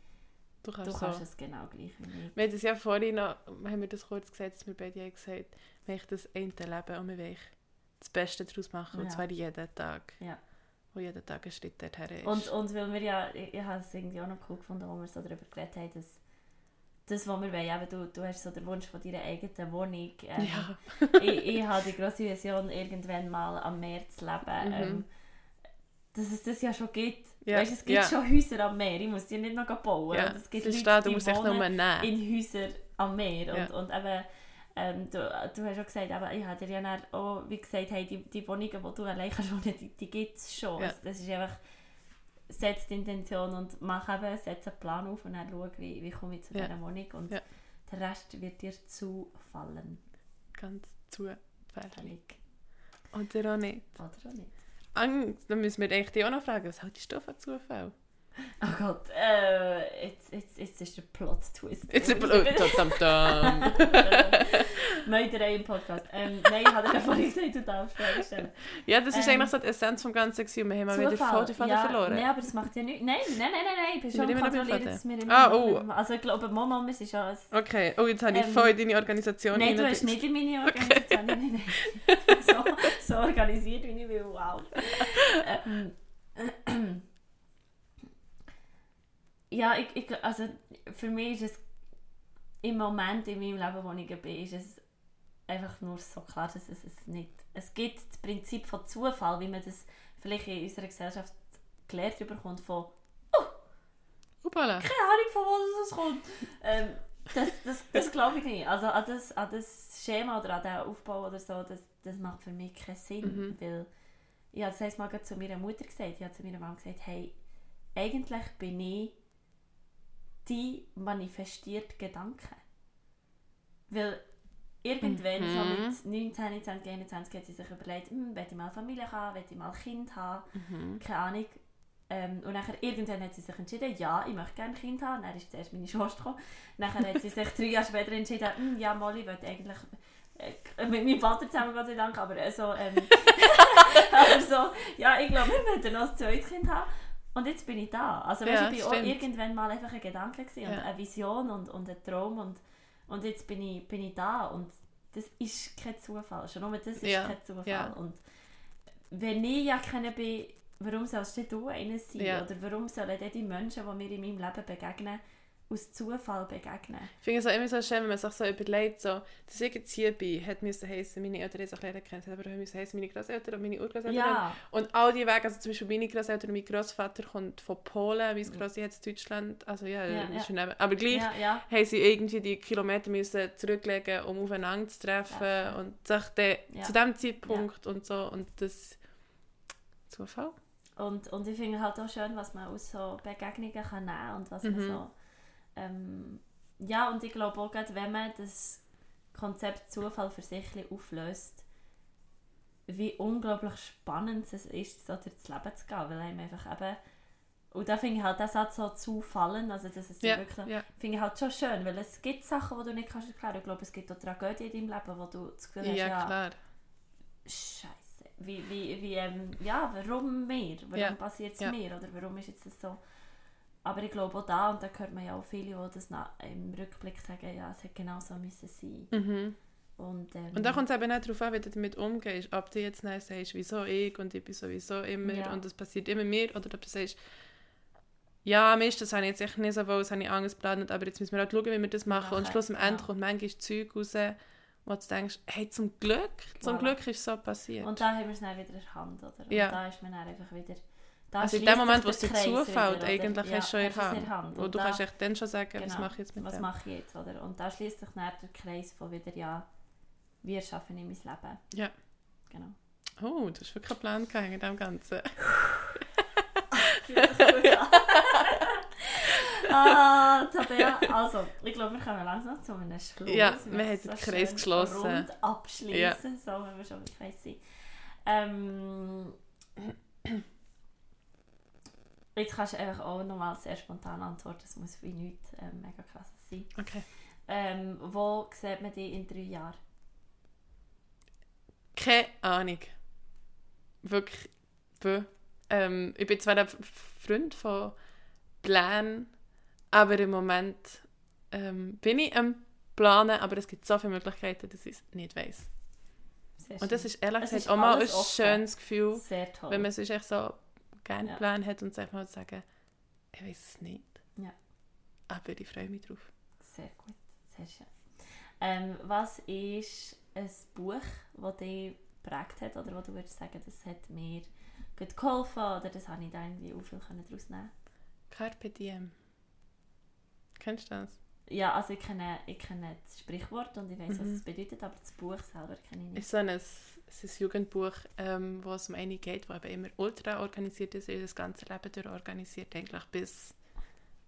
S2: Du
S1: du
S2: kannst
S1: kannst
S2: so.
S1: es genau gleich wie ich.
S2: Wir haben das ja vorhin noch, haben wir das kurz gesagt, dass wir beide haben gesagt, wir wollen das eine Leben und wir wollen das Beste daraus machen. Und
S1: Ja.
S2: zwar jeden Tag.
S1: Ja.
S2: Wo jeden Tag ein Schritt dorthin ist.
S1: Und, und weil wir ja, ich, ich habe es irgendwie auch noch cool gefunden, wo wir so darüber geredet haben, dass das, was wir wollen, eben, du, du hast so den Wunsch von deiner eigenen Wohnung. Ähm,
S2: ja.
S1: ich, ich habe die grosse Vision, irgendwann mal am Meer zu leben.
S2: Mhm.
S1: Ähm, dass es das ja schon gibt.
S2: Ja,
S1: Weißt, es gibt
S2: ja.
S1: schon Häuser am Meer. Ich muss die nicht noch bauen.
S2: ja.
S1: Und es gibt
S2: das
S1: Leute,
S2: steht,
S1: die
S2: musst
S1: wohnen in Häusern am Meer.
S2: Ja.
S1: Und, und eben, ähm, du, du hast auch gesagt, eben, ich habe dir ja auch, wie gesagt, hey, die, die Wohnungen, die du allein kannst wohnen, die, die gibt es schon.
S2: Ja.
S1: Das, das ist einfach, setz die Intention und mach eben, setz einen Plan auf und dann schau, wie, wie komme ich zu
S2: Ja.
S1: dieser Wohnung. Und
S2: Ja.
S1: der Rest wird dir zufallen.
S2: Ganz zufällig. Oder auch nicht.
S1: Oder auch nicht.
S2: Angst, dann müssen wir dich auch noch fragen, was haltest du von Zufall?
S1: Oh Gott, äh, jetzt, jetzt, jetzt ist der Plot-Twist.
S2: Jetzt dam, dam, dam.
S1: Meuterei im Podcast. Ähm, nein, ich habe dir vorhin gesagt, du darfst Fragen stellen.
S2: Ja, das ist
S1: Ähm,
S2: eigentlich so die Essenz vom Ganzen gewesen. Wir haben mal wieder voll die Faden
S1: ja,
S2: verloren.
S1: Nein, aber das macht ja nichts. Nein, nein, nein, nein, nein. Ich bin schon
S2: immer
S1: kontrolliert, dass wir immer
S2: Ah, oh.
S1: Also ich glaube, Mama, schon... Ein...
S2: Okay, oh, jetzt habe ich
S1: Ähm,
S2: voll in deine Organisation
S1: Nein, du hast nicht in meine Organisation. Nein, nein, nein. So, so organisiert, wie ich will. Wow. ähm, ja, ich, ich, also für mich ist es im Moment in meinem Leben, wo ich bin, ist es einfach nur so klar, dass es es nicht... Es gibt das Prinzip von Zufall, wie man das vielleicht in unserer Gesellschaft gelehrt bekommt, von
S2: Hoppala.
S1: keine Ahnung, von wo das kommt. Ähm, das das, das glaube ich nicht. Also an das, an das Schema oder an den Aufbau oder so, das, das macht für mich keinen Sinn.
S2: Mhm.
S1: Weil, ich habe das erste Mal zu meiner Mutter gesagt, ich habe zu meiner Mama gesagt, hey, eigentlich bin ich die manifestiert Gedanken. Weil irgendwann, so
S2: Mhm.
S1: mit 19, 20, 21, hat sie sich überlegt, hm, will ich mal Familie haben, will ich mal Kind haben,
S2: Mhm.
S1: keine Ahnung. Ähm, und nachher, irgendwann hat sie sich entschieden, ja, ich möchte gerne ein Kind haben. Dann ist zuerst meine Schwester gekommen. Nachher hat sie sich drei Jahre später entschieden, hm, ja, Molly, ich möchte eigentlich äh, mit meinem Vater zusammen, Gott sei Dank, aber äh, so, ähm, aber so, ja, ich glaube, wir möchten noch ein zweites Kind haben. Und jetzt bin ich da. Also, weißt,
S2: Ja,
S1: ich
S2: stimmt.
S1: irgendwann mal einfach ein Gedanke gewesen und
S2: Ja.
S1: eine Vision und, und ein Traum und, und jetzt bin ich, bin ich da und das ist kein Zufall. Schon nur das ist
S2: Ja,
S1: kein Zufall. Und wenn ich ja keiner bin, warum sollst du einer sein? Oder warum sollen die Menschen, die mir in meinem Leben begegnen, aus Zufall begegnen?
S2: Ich finde es auch immer so schön, wenn man sich so überlegt, so, dass ich jetzt hier bin, hat müssen heissen, meine Eltern haben sich lernen kennen, aber auch müssen heissen, meine Großeltern und meine Urgroßeltern.
S1: Ja,
S2: Und all die Wege, also zum Beispiel meine Großeltern und mein Großvater kommt von Polen, mein Grossi hat aus Deutschland, also ja,
S1: Ja, ja.
S2: schon neben- aber gleich
S1: ja, ja.
S2: haben sie irgendwie die Kilometer müssen zurücklegen, um aufeinander zu treffen
S1: Treffen.
S2: und sich dann
S1: Ja.
S2: zu dem Zeitpunkt und so und das Zufall.
S1: Und, und ich finde halt auch schön, was man aus so Begegnungen kann nehmen und was man
S2: Mhm.
S1: so ähm, ja, und ich glaube auch, gerade wenn man das Konzept Zufall für sich auflöst, wie unglaublich spannend es ist, so durchs Leben zu gehen, weil einem einfach eben und da finde ich halt das Satz so zufallen, also das ist
S2: Ja,
S1: wirklich,
S2: ja.
S1: finde ich halt schon schön, weil es gibt Sachen, die du nicht kannst erklären. Ich glaube, es gibt auch Tragödien in deinem Leben, wo du das Gefühl hast,
S2: Ja,
S1: ja,
S2: klar.
S1: Scheiße, wie, wie, wie, ähm, ja, warum mir? Warum
S2: Ja,
S1: passiert es mir? Oder warum ist jetzt das so? Aber ich glaube auch da, und da hört man ja auch viele, die das im Rückblick sagen, ja, es hätte genau so müssen sein.
S2: Mhm.
S1: Und, ähm,
S2: Und da kommt es eben auch darauf an, wie du damit umgehst. Ob du jetzt dann sagst, wieso ich und ich bin sowieso immer
S1: Ja.
S2: und es passiert immer mir. Oder ob du sagst, ja, Mist, das habe ich jetzt echt nicht so wohl, das habe ich anders geplant, aber jetzt müssen wir halt schauen, wie wir das machen. und
S1: Machen,
S2: schluss am Ende kommt manchmal Zeug raus, wo du denkst, hey, zum Glück, zum
S1: Voilà.
S2: Glück ist so passiert.
S1: und da haben wir es dann wieder in der Hand, oder?
S2: Ja.
S1: Und da ist man dann einfach wieder... Da
S2: also in dem Moment, wo es dir zufällt, eigentlich
S1: ja,
S2: hast du schon in Hand.
S1: Hand.
S2: Und du
S1: da-
S2: kannst echt dann schon sagen, was
S1: Genau.
S2: mache ich jetzt mit
S1: was
S2: dem.
S1: mache ich jetzt, oder? Und da schließt sich dann der Kreis von wieder, ja, wir schaffen in mein Leben.
S2: Ja.
S1: Genau.
S2: Oh, du hast wirklich einen Plan gehabt in dem Ganzen.
S1: ah, Tabea, also, ich glaube, wir kommen langsam zu einem Schluss.
S2: Ja,
S1: Wir
S2: wir haben den
S1: so
S2: Kreis
S1: schön
S2: geschlossen.
S1: Rund abschließen, so wenn wir schon im Kreis sind. Ähm, jetzt kannst du einfach auch nochmal sehr spontan antworten, es muss wie nichts ähm, mega krass sein.
S2: Okay.
S1: Ähm, wo sieht man dich in drei Jahren?
S2: Keine Ahnung. Wirklich. Ähm, ich bin zwar ein Freund von Plänen, aber im Moment ähm, bin ich am Planen, aber es gibt so viele Möglichkeiten, dass ich es nicht weiß. Und das ist ehrlich
S1: Es
S2: gesagt auch mal ein
S1: offen.
S2: schönes Gefühl,
S1: sehr toll.
S2: wenn man sonst echt so gerne
S1: Ja.
S2: Pläne hat und sagt mal sagen, ich weiß es nicht.
S1: Ja.
S2: Aber ich freue mich drauf.
S1: Sehr gut, sehr schön. Ähm, was ist ein Buch, das dich geprägt hat oder wo du würdest sagen, das hat mir gut geholfen oder das habe ich da irgendwie auch viel daraus nehmen
S2: Carpe diem. Kennst du das?
S1: Ja, also ich kenne, ich kenne das Sprichwort und ich weiß, was
S2: Mhm.
S1: es bedeutet, aber das Buch selber kenne ich nicht.
S2: ist so ein, es ist ein Jugendbuch, ähm, wo es um eine geht, wo eben immer ultra organisiert ist, ihr das ganze Leben durch organisiert, eigentlich bis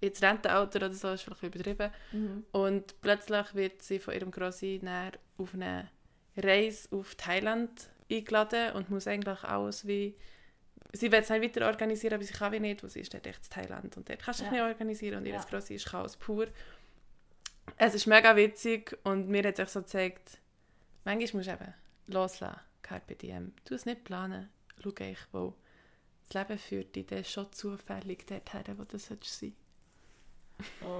S2: ins Rentenalter oder so, ist vielleicht übertrieben.
S1: Mhm.
S2: Und plötzlich wird sie von ihrem Grossi auf eine Reise auf Thailand eingeladen und muss eigentlich alles wie... Sie will es nicht weiter organisieren, aber sie kann wie nicht, wo sie ist dort echt in Thailand. Und dort kannst du
S1: Ja.
S2: nicht organisieren und ihr
S1: Ja.
S2: Grossi ist Chaos pur. Es ist mega witzig und mir hat es echt so gezeigt, manchmal musst du eben loslassen, Carpe Diem. Du es nicht planen, schau ich, wo das Leben führt dich dann schon zufällig dorthin, wo du sollst sein.
S1: Wow,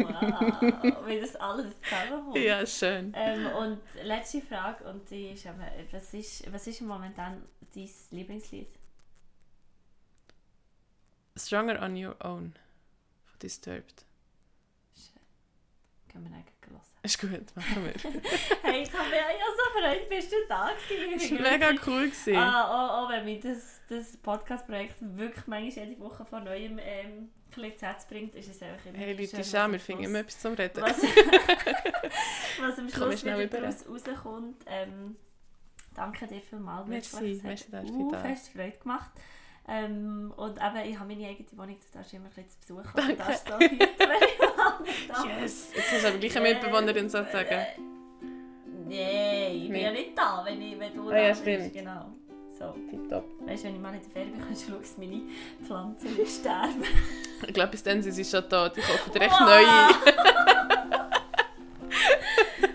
S1: wie das alles zusammenkommt.
S2: Ja, schön.
S1: Ähm, und letzte Frage, und die ist, eben, was ist, was ist momentan dein Lieblingslied?
S2: Stronger on Your Own von Disturbed.
S1: Schön. Können wir eigentlich.
S2: Ist gut, machen wir.
S1: Hey, jetzt haben wir ja so freut, bist du da gewesen.
S2: Das war mega cool. Gewesen.
S1: Ah, auch, auch wenn mich das, das Podcast-Projekt wirklich manchmal jede Woche von neuem ähm, Herzen bringt, ist es einfach immer
S2: Hey Leute,
S1: schön,
S2: wir finden immer etwas zum Reden.
S1: was, was am Schluss wieder daraus rauskommt. Ähm, danke dir vielmals.
S2: Merci, merci, dass du
S1: uh,
S2: da
S1: fest Freude gemacht. Ähm, und eben, ich habe meine eigene Wohnung, du darfst immer ein bisschen zu Besuch kommen.
S2: Danke.
S1: Du darfst so
S2: Yes! Jetzt hast du aber gleich eine Mitbewohnerin sozusagen.
S1: Nein, ich bin ja nicht da, wenn, ich, wenn du
S2: Ah
S1: da
S2: ja,
S1: bist.
S2: stimmt.
S1: Genau. So.
S2: Tipptopp.
S1: Weißt du, wenn ich mal in der Ferien bin, kannst du meine Pflanzen sterben.
S2: Ich glaube, bis dann sind sie schon tot. Ich hoffe, recht
S1: Wow.
S2: neue.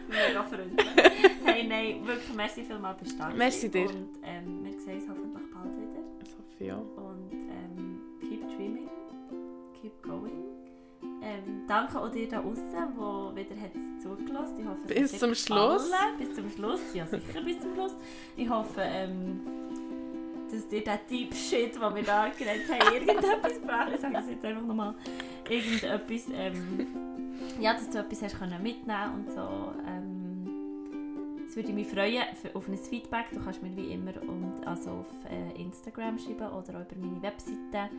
S1: Mega freundlich. Hey, nein, wirklich, merci vielmals, du da
S2: Merci dir.
S1: Und ähm, wir sehen uns hoffentlich bald wieder.
S2: Ich hoffe, ja.
S1: Und ähm, keep dreaming, keep going. Danke auch dir da draußen, der wieder hat zugelassen. Ich hoffe,
S2: Bis zum Schluss.
S1: gefallen. Bis zum Schluss, ja sicher bis zum Schluss. Ich hoffe, ähm, dass dir der Deep Shit, den wir da geredet haben, irgendetwas gebracht Ich sage es jetzt einfach nochmal. Irgendetwas, ähm, ja, dass du etwas hast können mitnehmen und so. Ähm, es würde mich freuen auf ein Feedback. Du kannst mir wie immer und, also auf äh, Instagram schreiben oder auch über meine Webseite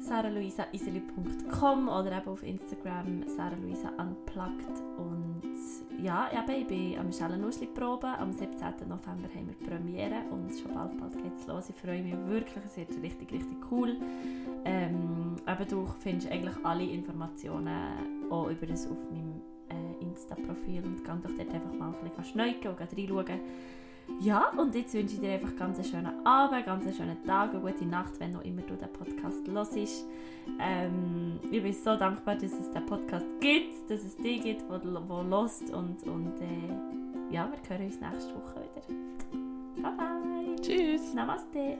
S1: saraluisaiseli.com oder eben auf Instagram saraluisa unplugged und ja, eben, ich bin am Schellenussli proben am 17. November haben wir Premiere und schon bald, bald geht's los. Ich freue mich wirklich, es wird richtig, richtig cool. Ähm, eben, du findest eigentlich alle Informationen auch über das auf meinem Insta-Profil und geh doch dort einfach mal ein bisschen schneiden und reinschauen. Ja, und jetzt wünsche ich dir einfach ganz einen schönen Abend, ganz einen schönen Tag, eine gute Nacht, wenn noch immer du den Podcast hörst. Ähm, ich bin so dankbar, dass es den Podcast gibt, dass es dich gibt, der lost und, und äh, ja, wir hören uns nächste Woche wieder. Bye bye.
S2: Tschüss.
S1: Namaste.